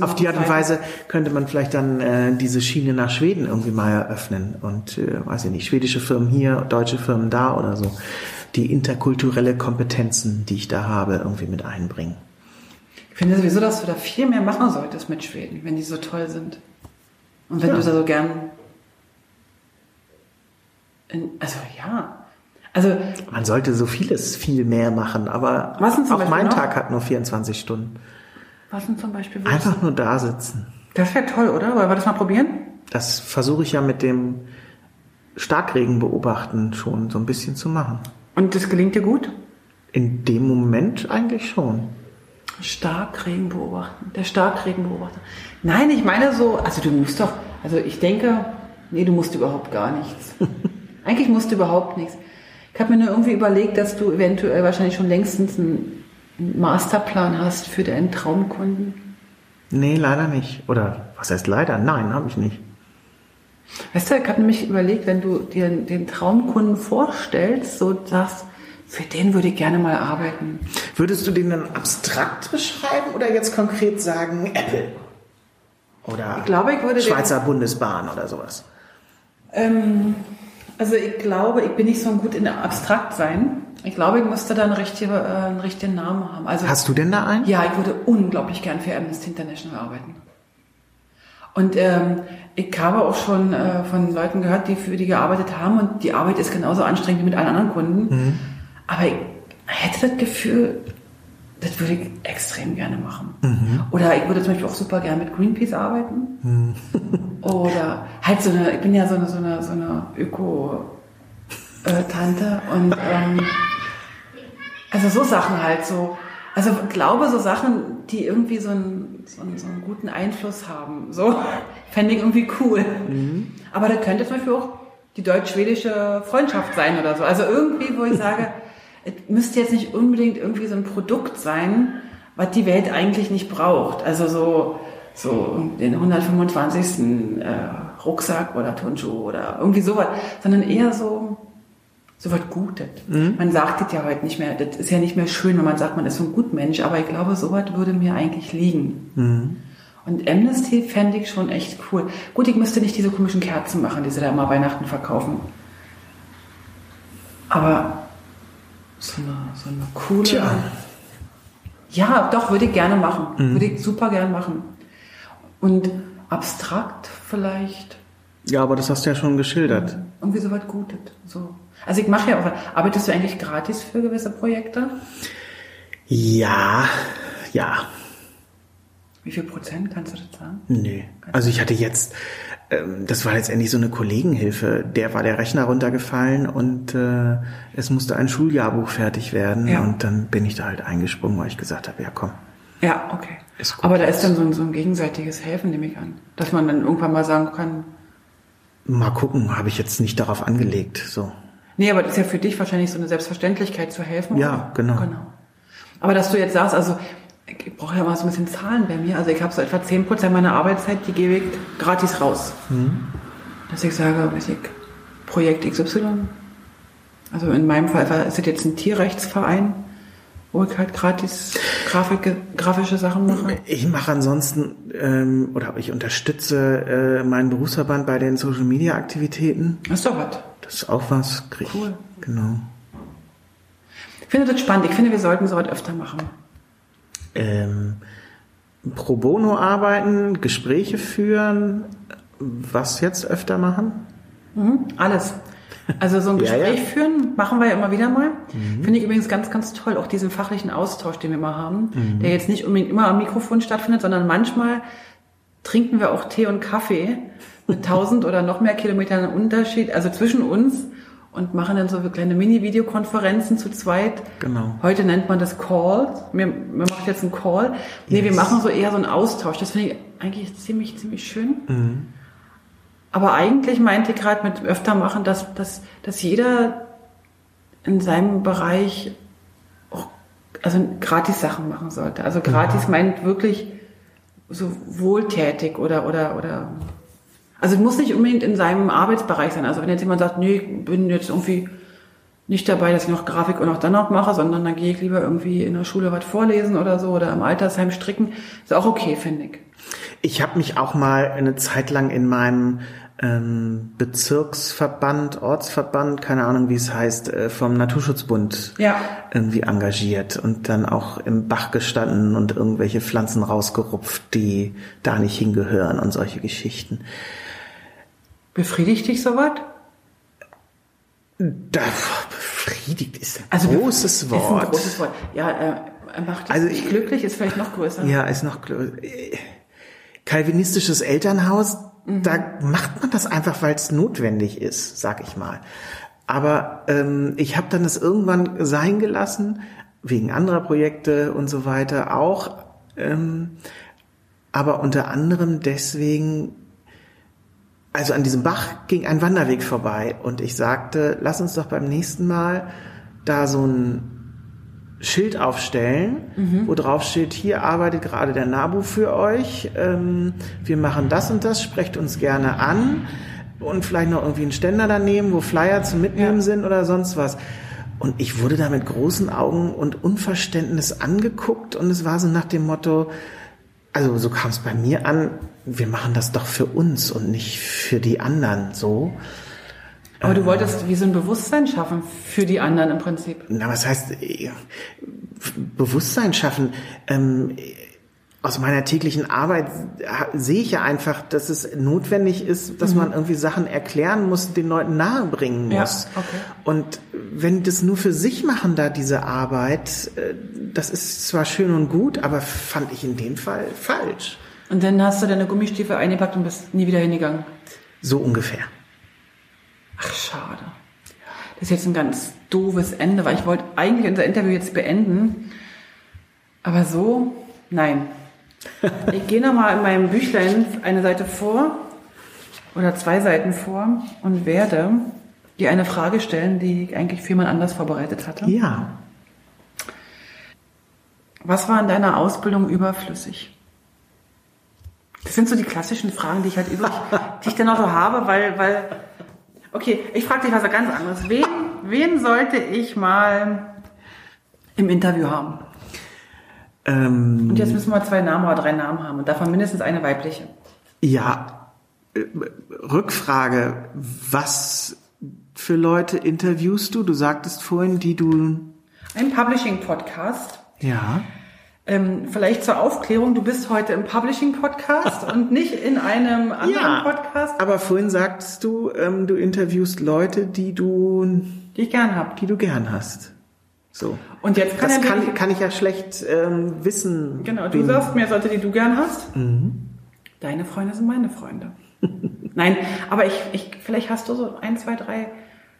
auf die Art und Weise könnte man vielleicht dann äh, diese Schiene nach Schweden irgendwie mal eröffnen und äh, weiß ich nicht, schwedische Firmen hier, deutsche Firmen da oder so. Die interkulturelle Kompetenzen, die ich da habe, irgendwie mit einbringen. Ich finde sowieso, dass du da viel mehr machen solltest mit Schweden, wenn die so toll sind. Und wenn Ja. du da so gern. In, also ja. Also Man sollte so vieles viel mehr machen, aber auch mein noch? Tag hat nur 24 Stunden. Was denn zum Beispiel? Einfach nur da sitzen. Das wäre toll, oder? Wollen wir das mal probieren? Das versuche ich ja mit dem Starkregen beobachten schon so ein bisschen zu machen. Und das gelingt dir gut? In dem Moment eigentlich schon. Starkregen beobachten. Der Starkregenbeobachter. Nein, ich meine so, also du musst doch, also ich denke, nee, du musst überhaupt gar nichts. *laughs* Eigentlich musst du überhaupt nichts. Ich habe mir nur irgendwie überlegt, dass du eventuell wahrscheinlich schon längstens einen Masterplan hast für deinen Traumkunden. Nee, leider nicht. Oder was heißt leider? Nein, habe ich nicht. Weißt du, ich habe nämlich überlegt, wenn du dir den Traumkunden vorstellst, so sagst, für den würde ich gerne mal arbeiten. Würdest du den dann abstrakt beschreiben oder jetzt konkret sagen Apple? Oder Ich glaube, ich würde den- Schweizer Bundesbahn oder sowas? Ähm, also ich glaube, ich bin nicht so gut in abstrakt sein. Ich glaube, ich müsste da einen richtigen, äh, einen richtigen Namen haben. Also Hast du denn da einen? ja, ich würde unglaublich gern für Amnesty International arbeiten. Und ähm, ich habe auch schon äh, von Leuten gehört, die für die gearbeitet haben und die Arbeit ist genauso anstrengend wie mit allen anderen Kunden. Aber ich hätte das Gefühl, das würde ich extrem gerne machen. Oder ich würde zum Beispiel auch super gerne mit Greenpeace arbeiten. *laughs* Oder halt so eine, ich bin ja so eine, so eine, so eine Öko-Tante und ähm, also so Sachen halt so. Also glaube so Sachen, die irgendwie so einen, so einen, so einen guten Einfluss haben. So fände ich irgendwie cool. Aber das könnte zum Beispiel auch die deutsch-schwedische Freundschaft sein oder so. Also irgendwie, wo ich sage, *laughs* es müsste jetzt nicht unbedingt irgendwie so ein Produkt sein, was die Welt eigentlich nicht braucht. Also so, so den 125. Äh, Rucksack oder Turnschuh oder irgendwie sowas, sondern eher so, so was Gutes. Man sagt das ja heute nicht mehr, das ist ja nicht mehr schön, wenn man sagt, man ist so ein Gutmensch, aber ich glaube, sowas würde mir eigentlich liegen. Und Amnesty fände ich schon echt cool. Gut, ich müsste nicht diese komischen Kerzen machen, die sie da immer Weihnachten verkaufen. Aber so eine, so eine coole. Tja. Ja, doch, würde ich gerne machen. Würde ich super gerne machen. Und abstrakt vielleicht Ja, aber das hast du ja schon geschildert. irgendwie so was Gutes. So. Also ich mache ja auch, arbeitest du eigentlich gratis für gewisse Projekte? Ja, ja, Wie viel Prozent kannst du das sagen? nö. Also ich hatte jetzt, ähm, das war letztendlich so eine Kollegenhilfe. Der war der Rechner runtergefallen und äh, es musste ein Schuljahrbuch fertig werden. Ja. Und dann bin ich da halt eingesprungen, weil ich gesagt habe, ja komm. Ja, okay. Ist gut. Aber da ist dann so ein, so ein gegenseitiges Helfen, nehme ich an. Dass man dann irgendwann mal sagen kann, Mal gucken, habe ich jetzt nicht darauf angelegt. So. Nee, aber das ist ja für dich wahrscheinlich so eine Selbstverständlichkeit zu helfen. Ja, genau. genau. Aber dass du jetzt sagst, also ich brauche ja mal so ein bisschen Zahlen bei mir. Also ich habe so etwa 10% meiner Arbeitszeit, die gebe ich gratis raus. Mhm. Dass ich sage, weiß ich, Projekt XY. Also in meinem Fall ist das jetzt ein Tierrechtsverein, wo ich halt gratis Grafik, grafische Sachen mache. Ich mache ansonsten ähm, oder ich unterstütze äh, meinen Berufsverband bei den Social Media Aktivitäten. Das ist doch was. Das ist auch was. Krieg Cool. Genau. Ich finde das spannend. Ich finde, wir sollten sowas öfter machen. Ähm, pro bono arbeiten, Gespräche führen, was jetzt öfter machen? Mhm, alles. Also so ein *laughs* Ja, Gespräch ja. führen, machen wir ja immer wieder mal. Finde ich übrigens ganz, ganz toll, auch diesen fachlichen Austausch, den wir immer haben, der jetzt nicht unbedingt immer am Mikrofon stattfindet, sondern manchmal trinken wir auch Tee und Kaffee mit 1000 oder noch mehr Kilometern Unterschied, also zwischen uns und machen dann so kleine Mini-Videokonferenzen zu zweit. Genau. Heute nennt man das Call. Wir, wir machen jetzt einen Call. Nee, yes. wir machen so eher so einen Austausch. Das finde ich eigentlich ziemlich, ziemlich schön. Mhm. Aber eigentlich meinte ich gerade mit öfter machen, dass, dass, dass jeder in seinem Bereich auch, also gratis Sachen machen sollte. Also gratis mhm. meint wirklich so wohltätig oder, oder, oder also es muss nicht unbedingt in seinem Arbeitsbereich sein. Also wenn jetzt jemand sagt, nee, ich bin jetzt irgendwie nicht dabei, dass ich noch Grafik und auch dann noch mache, sondern dann gehe ich lieber irgendwie in der Schule was vorlesen oder so oder im Altersheim stricken, ist auch okay, finde ich. Ich habe mich auch mal eine Zeit lang in meinem ähm, Bezirksverband, Ortsverband, keine Ahnung, wie es heißt, äh, vom Naturschutzbund ja. irgendwie engagiert und dann auch im Bach gestanden und irgendwelche Pflanzen rausgerupft, die da nicht hingehören und solche Geschichten. Befriedigt dich sowas? Da, befriedigt ist ein also, großes Wort. Ist ein großes Wort. Ja, äh, macht es also, nicht glücklich, ist vielleicht noch größer. Ja, ist noch größer. Kalvinistisches Elternhaus, mhm. da macht man das einfach, weil es notwendig ist, sag ich mal. Aber ähm, ich habe dann das irgendwann sein gelassen, wegen anderer Projekte und so weiter auch. Ähm, aber unter anderem deswegen, also an diesem Bach ging ein Wanderweg vorbei und ich sagte, lass uns doch beim nächsten Mal da so ein Schild aufstellen, mhm. wo drauf steht, hier arbeitet gerade der NABU für euch, ähm, wir machen das und das, sprecht uns gerne an und vielleicht noch irgendwie einen Ständer daneben, wo Flyer zum Mitnehmen ja. sind oder sonst was. Und ich wurde da mit großen Augen und Unverständnis angeguckt und es war so nach dem Motto, also so kam es bei mir an, wir machen das doch für uns und nicht für die anderen so. Aber du wolltest wie so ein Bewusstsein schaffen für die anderen im Prinzip. Na, was heißt Bewusstsein schaffen? Ähm, aus meiner täglichen Arbeit sehe ich ja einfach, dass es notwendig ist, dass mhm. man irgendwie Sachen erklären muss, den Leuten nahebringen muss. Ja, okay. Und wenn das nur für sich machen, da diese Arbeit, äh, das ist zwar schön und gut, aber fand ich in dem Fall falsch. Und dann hast du deine Gummistiefel eingepackt und bist nie wieder hingegangen. So ungefähr. Ach, schade. Das ist jetzt ein ganz doofes Ende, weil ich wollte eigentlich unser Interview jetzt beenden. Aber so, nein. Ich gehe nochmal in meinem Büchlein eine Seite vor oder zwei Seiten vor und werde dir eine Frage stellen, die ich eigentlich für jemand anders vorbereitet hatte. Ja. Was war in deiner Ausbildung überflüssig? Das sind so die klassischen Fragen, die ich halt übrig, die ich dann auch so habe, weil, weil, okay, ich frage dich was ganz anderes. Wen, wen sollte ich mal im Interview haben? Ähm, und jetzt müssen wir zwei Namen oder drei Namen haben und davon mindestens eine weibliche. Ja, äh, Rückfrage, was für Leute interviewst du? Du sagtest vorhin, die du... Ein Publishing-Podcast. Ja. Ähm, vielleicht zur Aufklärung, du bist heute im Publishing-Podcast *laughs* und nicht in einem anderen ja, Podcast. Aber vorhin sagtest du, ähm, du interviewst Leute, die du... Die ich gern hab. Die du gern hast. So. Und jetzt kann, das kann, kann ich ja schlecht ähm, wissen. Genau, du sagst mir Leute, die du gern hast. Mhm. Deine Freunde sind meine Freunde. *laughs* Nein, aber ich, ich, vielleicht hast du so ein, zwei, drei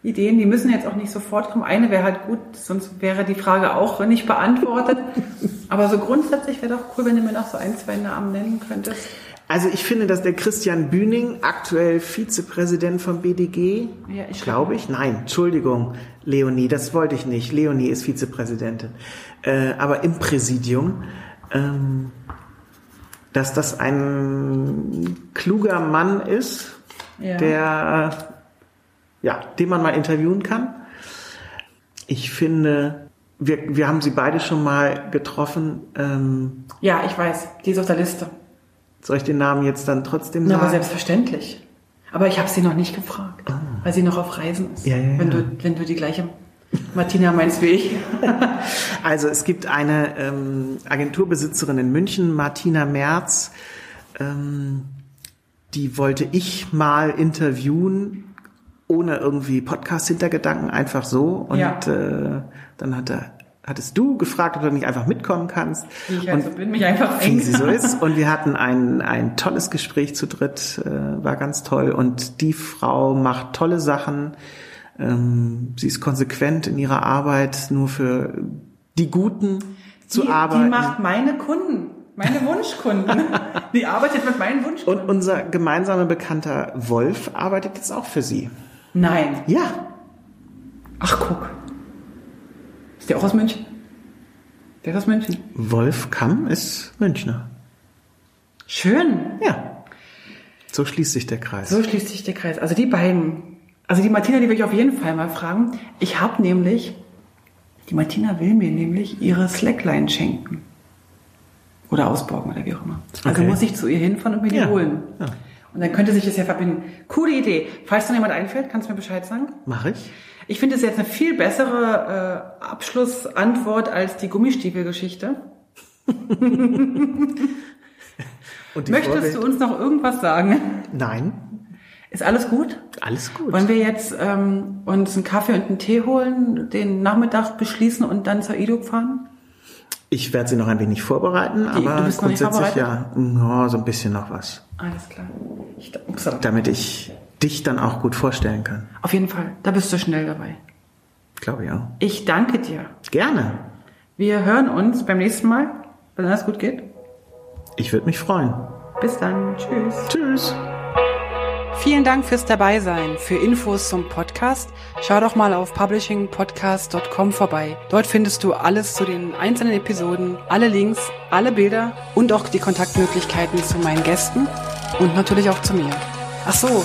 Ideen, die müssen jetzt auch nicht sofort kommen. Eine wäre halt gut, sonst wäre die Frage auch nicht beantwortet. *laughs* Aber so grundsätzlich wäre doch cool, wenn du mir noch so ein, zwei Namen nennen könntest. Also ich finde, dass der Christian Bühning, aktuell Vizepräsident vom BDG, ja, ich glaube ich, nein, Entschuldigung, Leonie, das wollte ich nicht. Leonie ist Vizepräsidentin, äh, aber im Präsidium, ähm, dass das ein kluger Mann ist, ja. der ja, den man mal interviewen kann. Ich finde, wir, wir haben sie beide schon mal getroffen. Ähm, ja, ich weiß, die ist auf der Liste. Soll ich den Namen jetzt dann trotzdem sagen? Na, aber selbstverständlich. Aber ich habe sie noch nicht gefragt, oh. weil sie noch auf Reisen ist. Ja, ja, ja. Wenn, du, wenn du die gleiche Martina meinst wie ich. *laughs* also es gibt eine ähm, Agenturbesitzerin in München, Martina Merz, ähm, die wollte ich mal interviewen ohne irgendwie Podcast-Hintergedanken, einfach so. Und ja. äh, dann hat der hattest du gefragt, ob du nicht einfach mitkommen kannst. Ich halt so bin, mich einfach wie sie so ist. Und wir hatten ein, ein tolles Gespräch zu dritt, äh, war ganz toll. Und die Frau macht tolle Sachen. Ähm, sie ist konsequent in ihrer Arbeit, nur für die Guten zu die, arbeiten. Die macht meine Kunden, meine *laughs* Wunschkunden. die arbeitet mit meinen Wunschkunden. Und unser gemeinsamer Bekannter Wolf arbeitet jetzt auch für sie. Nein. Ja. Ach, guck. Ist der auch aus München? Der ist aus München. Wolf Kamm ist Münchner. Schön. Ja. So schließt sich der Kreis. So schließt sich der Kreis. Also die beiden. Also die Martina, die will ich auf jeden Fall mal fragen. Ich habe nämlich, die Martina will mir nämlich ihre Slackline schenken. Oder ausborgen oder wie auch immer. Also Okay. muss ich zu ihr hinfahren und mir die Ja. holen. Ja. Und dann könnte sich das ja verbinden. Coole Idee. Falls dann jemand einfällt, kannst du mir Bescheid sagen? Mach ich? Ich finde es jetzt eine viel bessere äh, Abschlussantwort als die Gummistiefelgeschichte. *laughs* Möchtest Vorwelt- du uns noch irgendwas sagen? Nein. Ist alles gut? Alles gut. Wollen wir jetzt ähm, uns einen Kaffee und einen Tee holen, den Nachmittag beschließen und dann zur IDUC fahren? Ich werde sie noch ein wenig vorbereiten, Die- aber grundsätzlich ja, ja, so ein bisschen noch was. Alles klar. Ich. Damit ich dich dann auch gut vorstellen kann. Auf jeden Fall, da bist du schnell dabei. Glaube ich auch. Ich danke dir. Gerne. Wir hören uns beim nächsten Mal, wenn alles gut geht. Ich würde mich freuen. Bis dann. Tschüss. Tschüss. Vielen Dank fürs Dabeisein. Für Infos zum Podcast schau doch mal auf publishingpodcast.com vorbei. Dort findest du alles zu den einzelnen Episoden, alle Links, alle Bilder und auch die Kontaktmöglichkeiten zu meinen Gästen und natürlich auch zu mir. Ach so,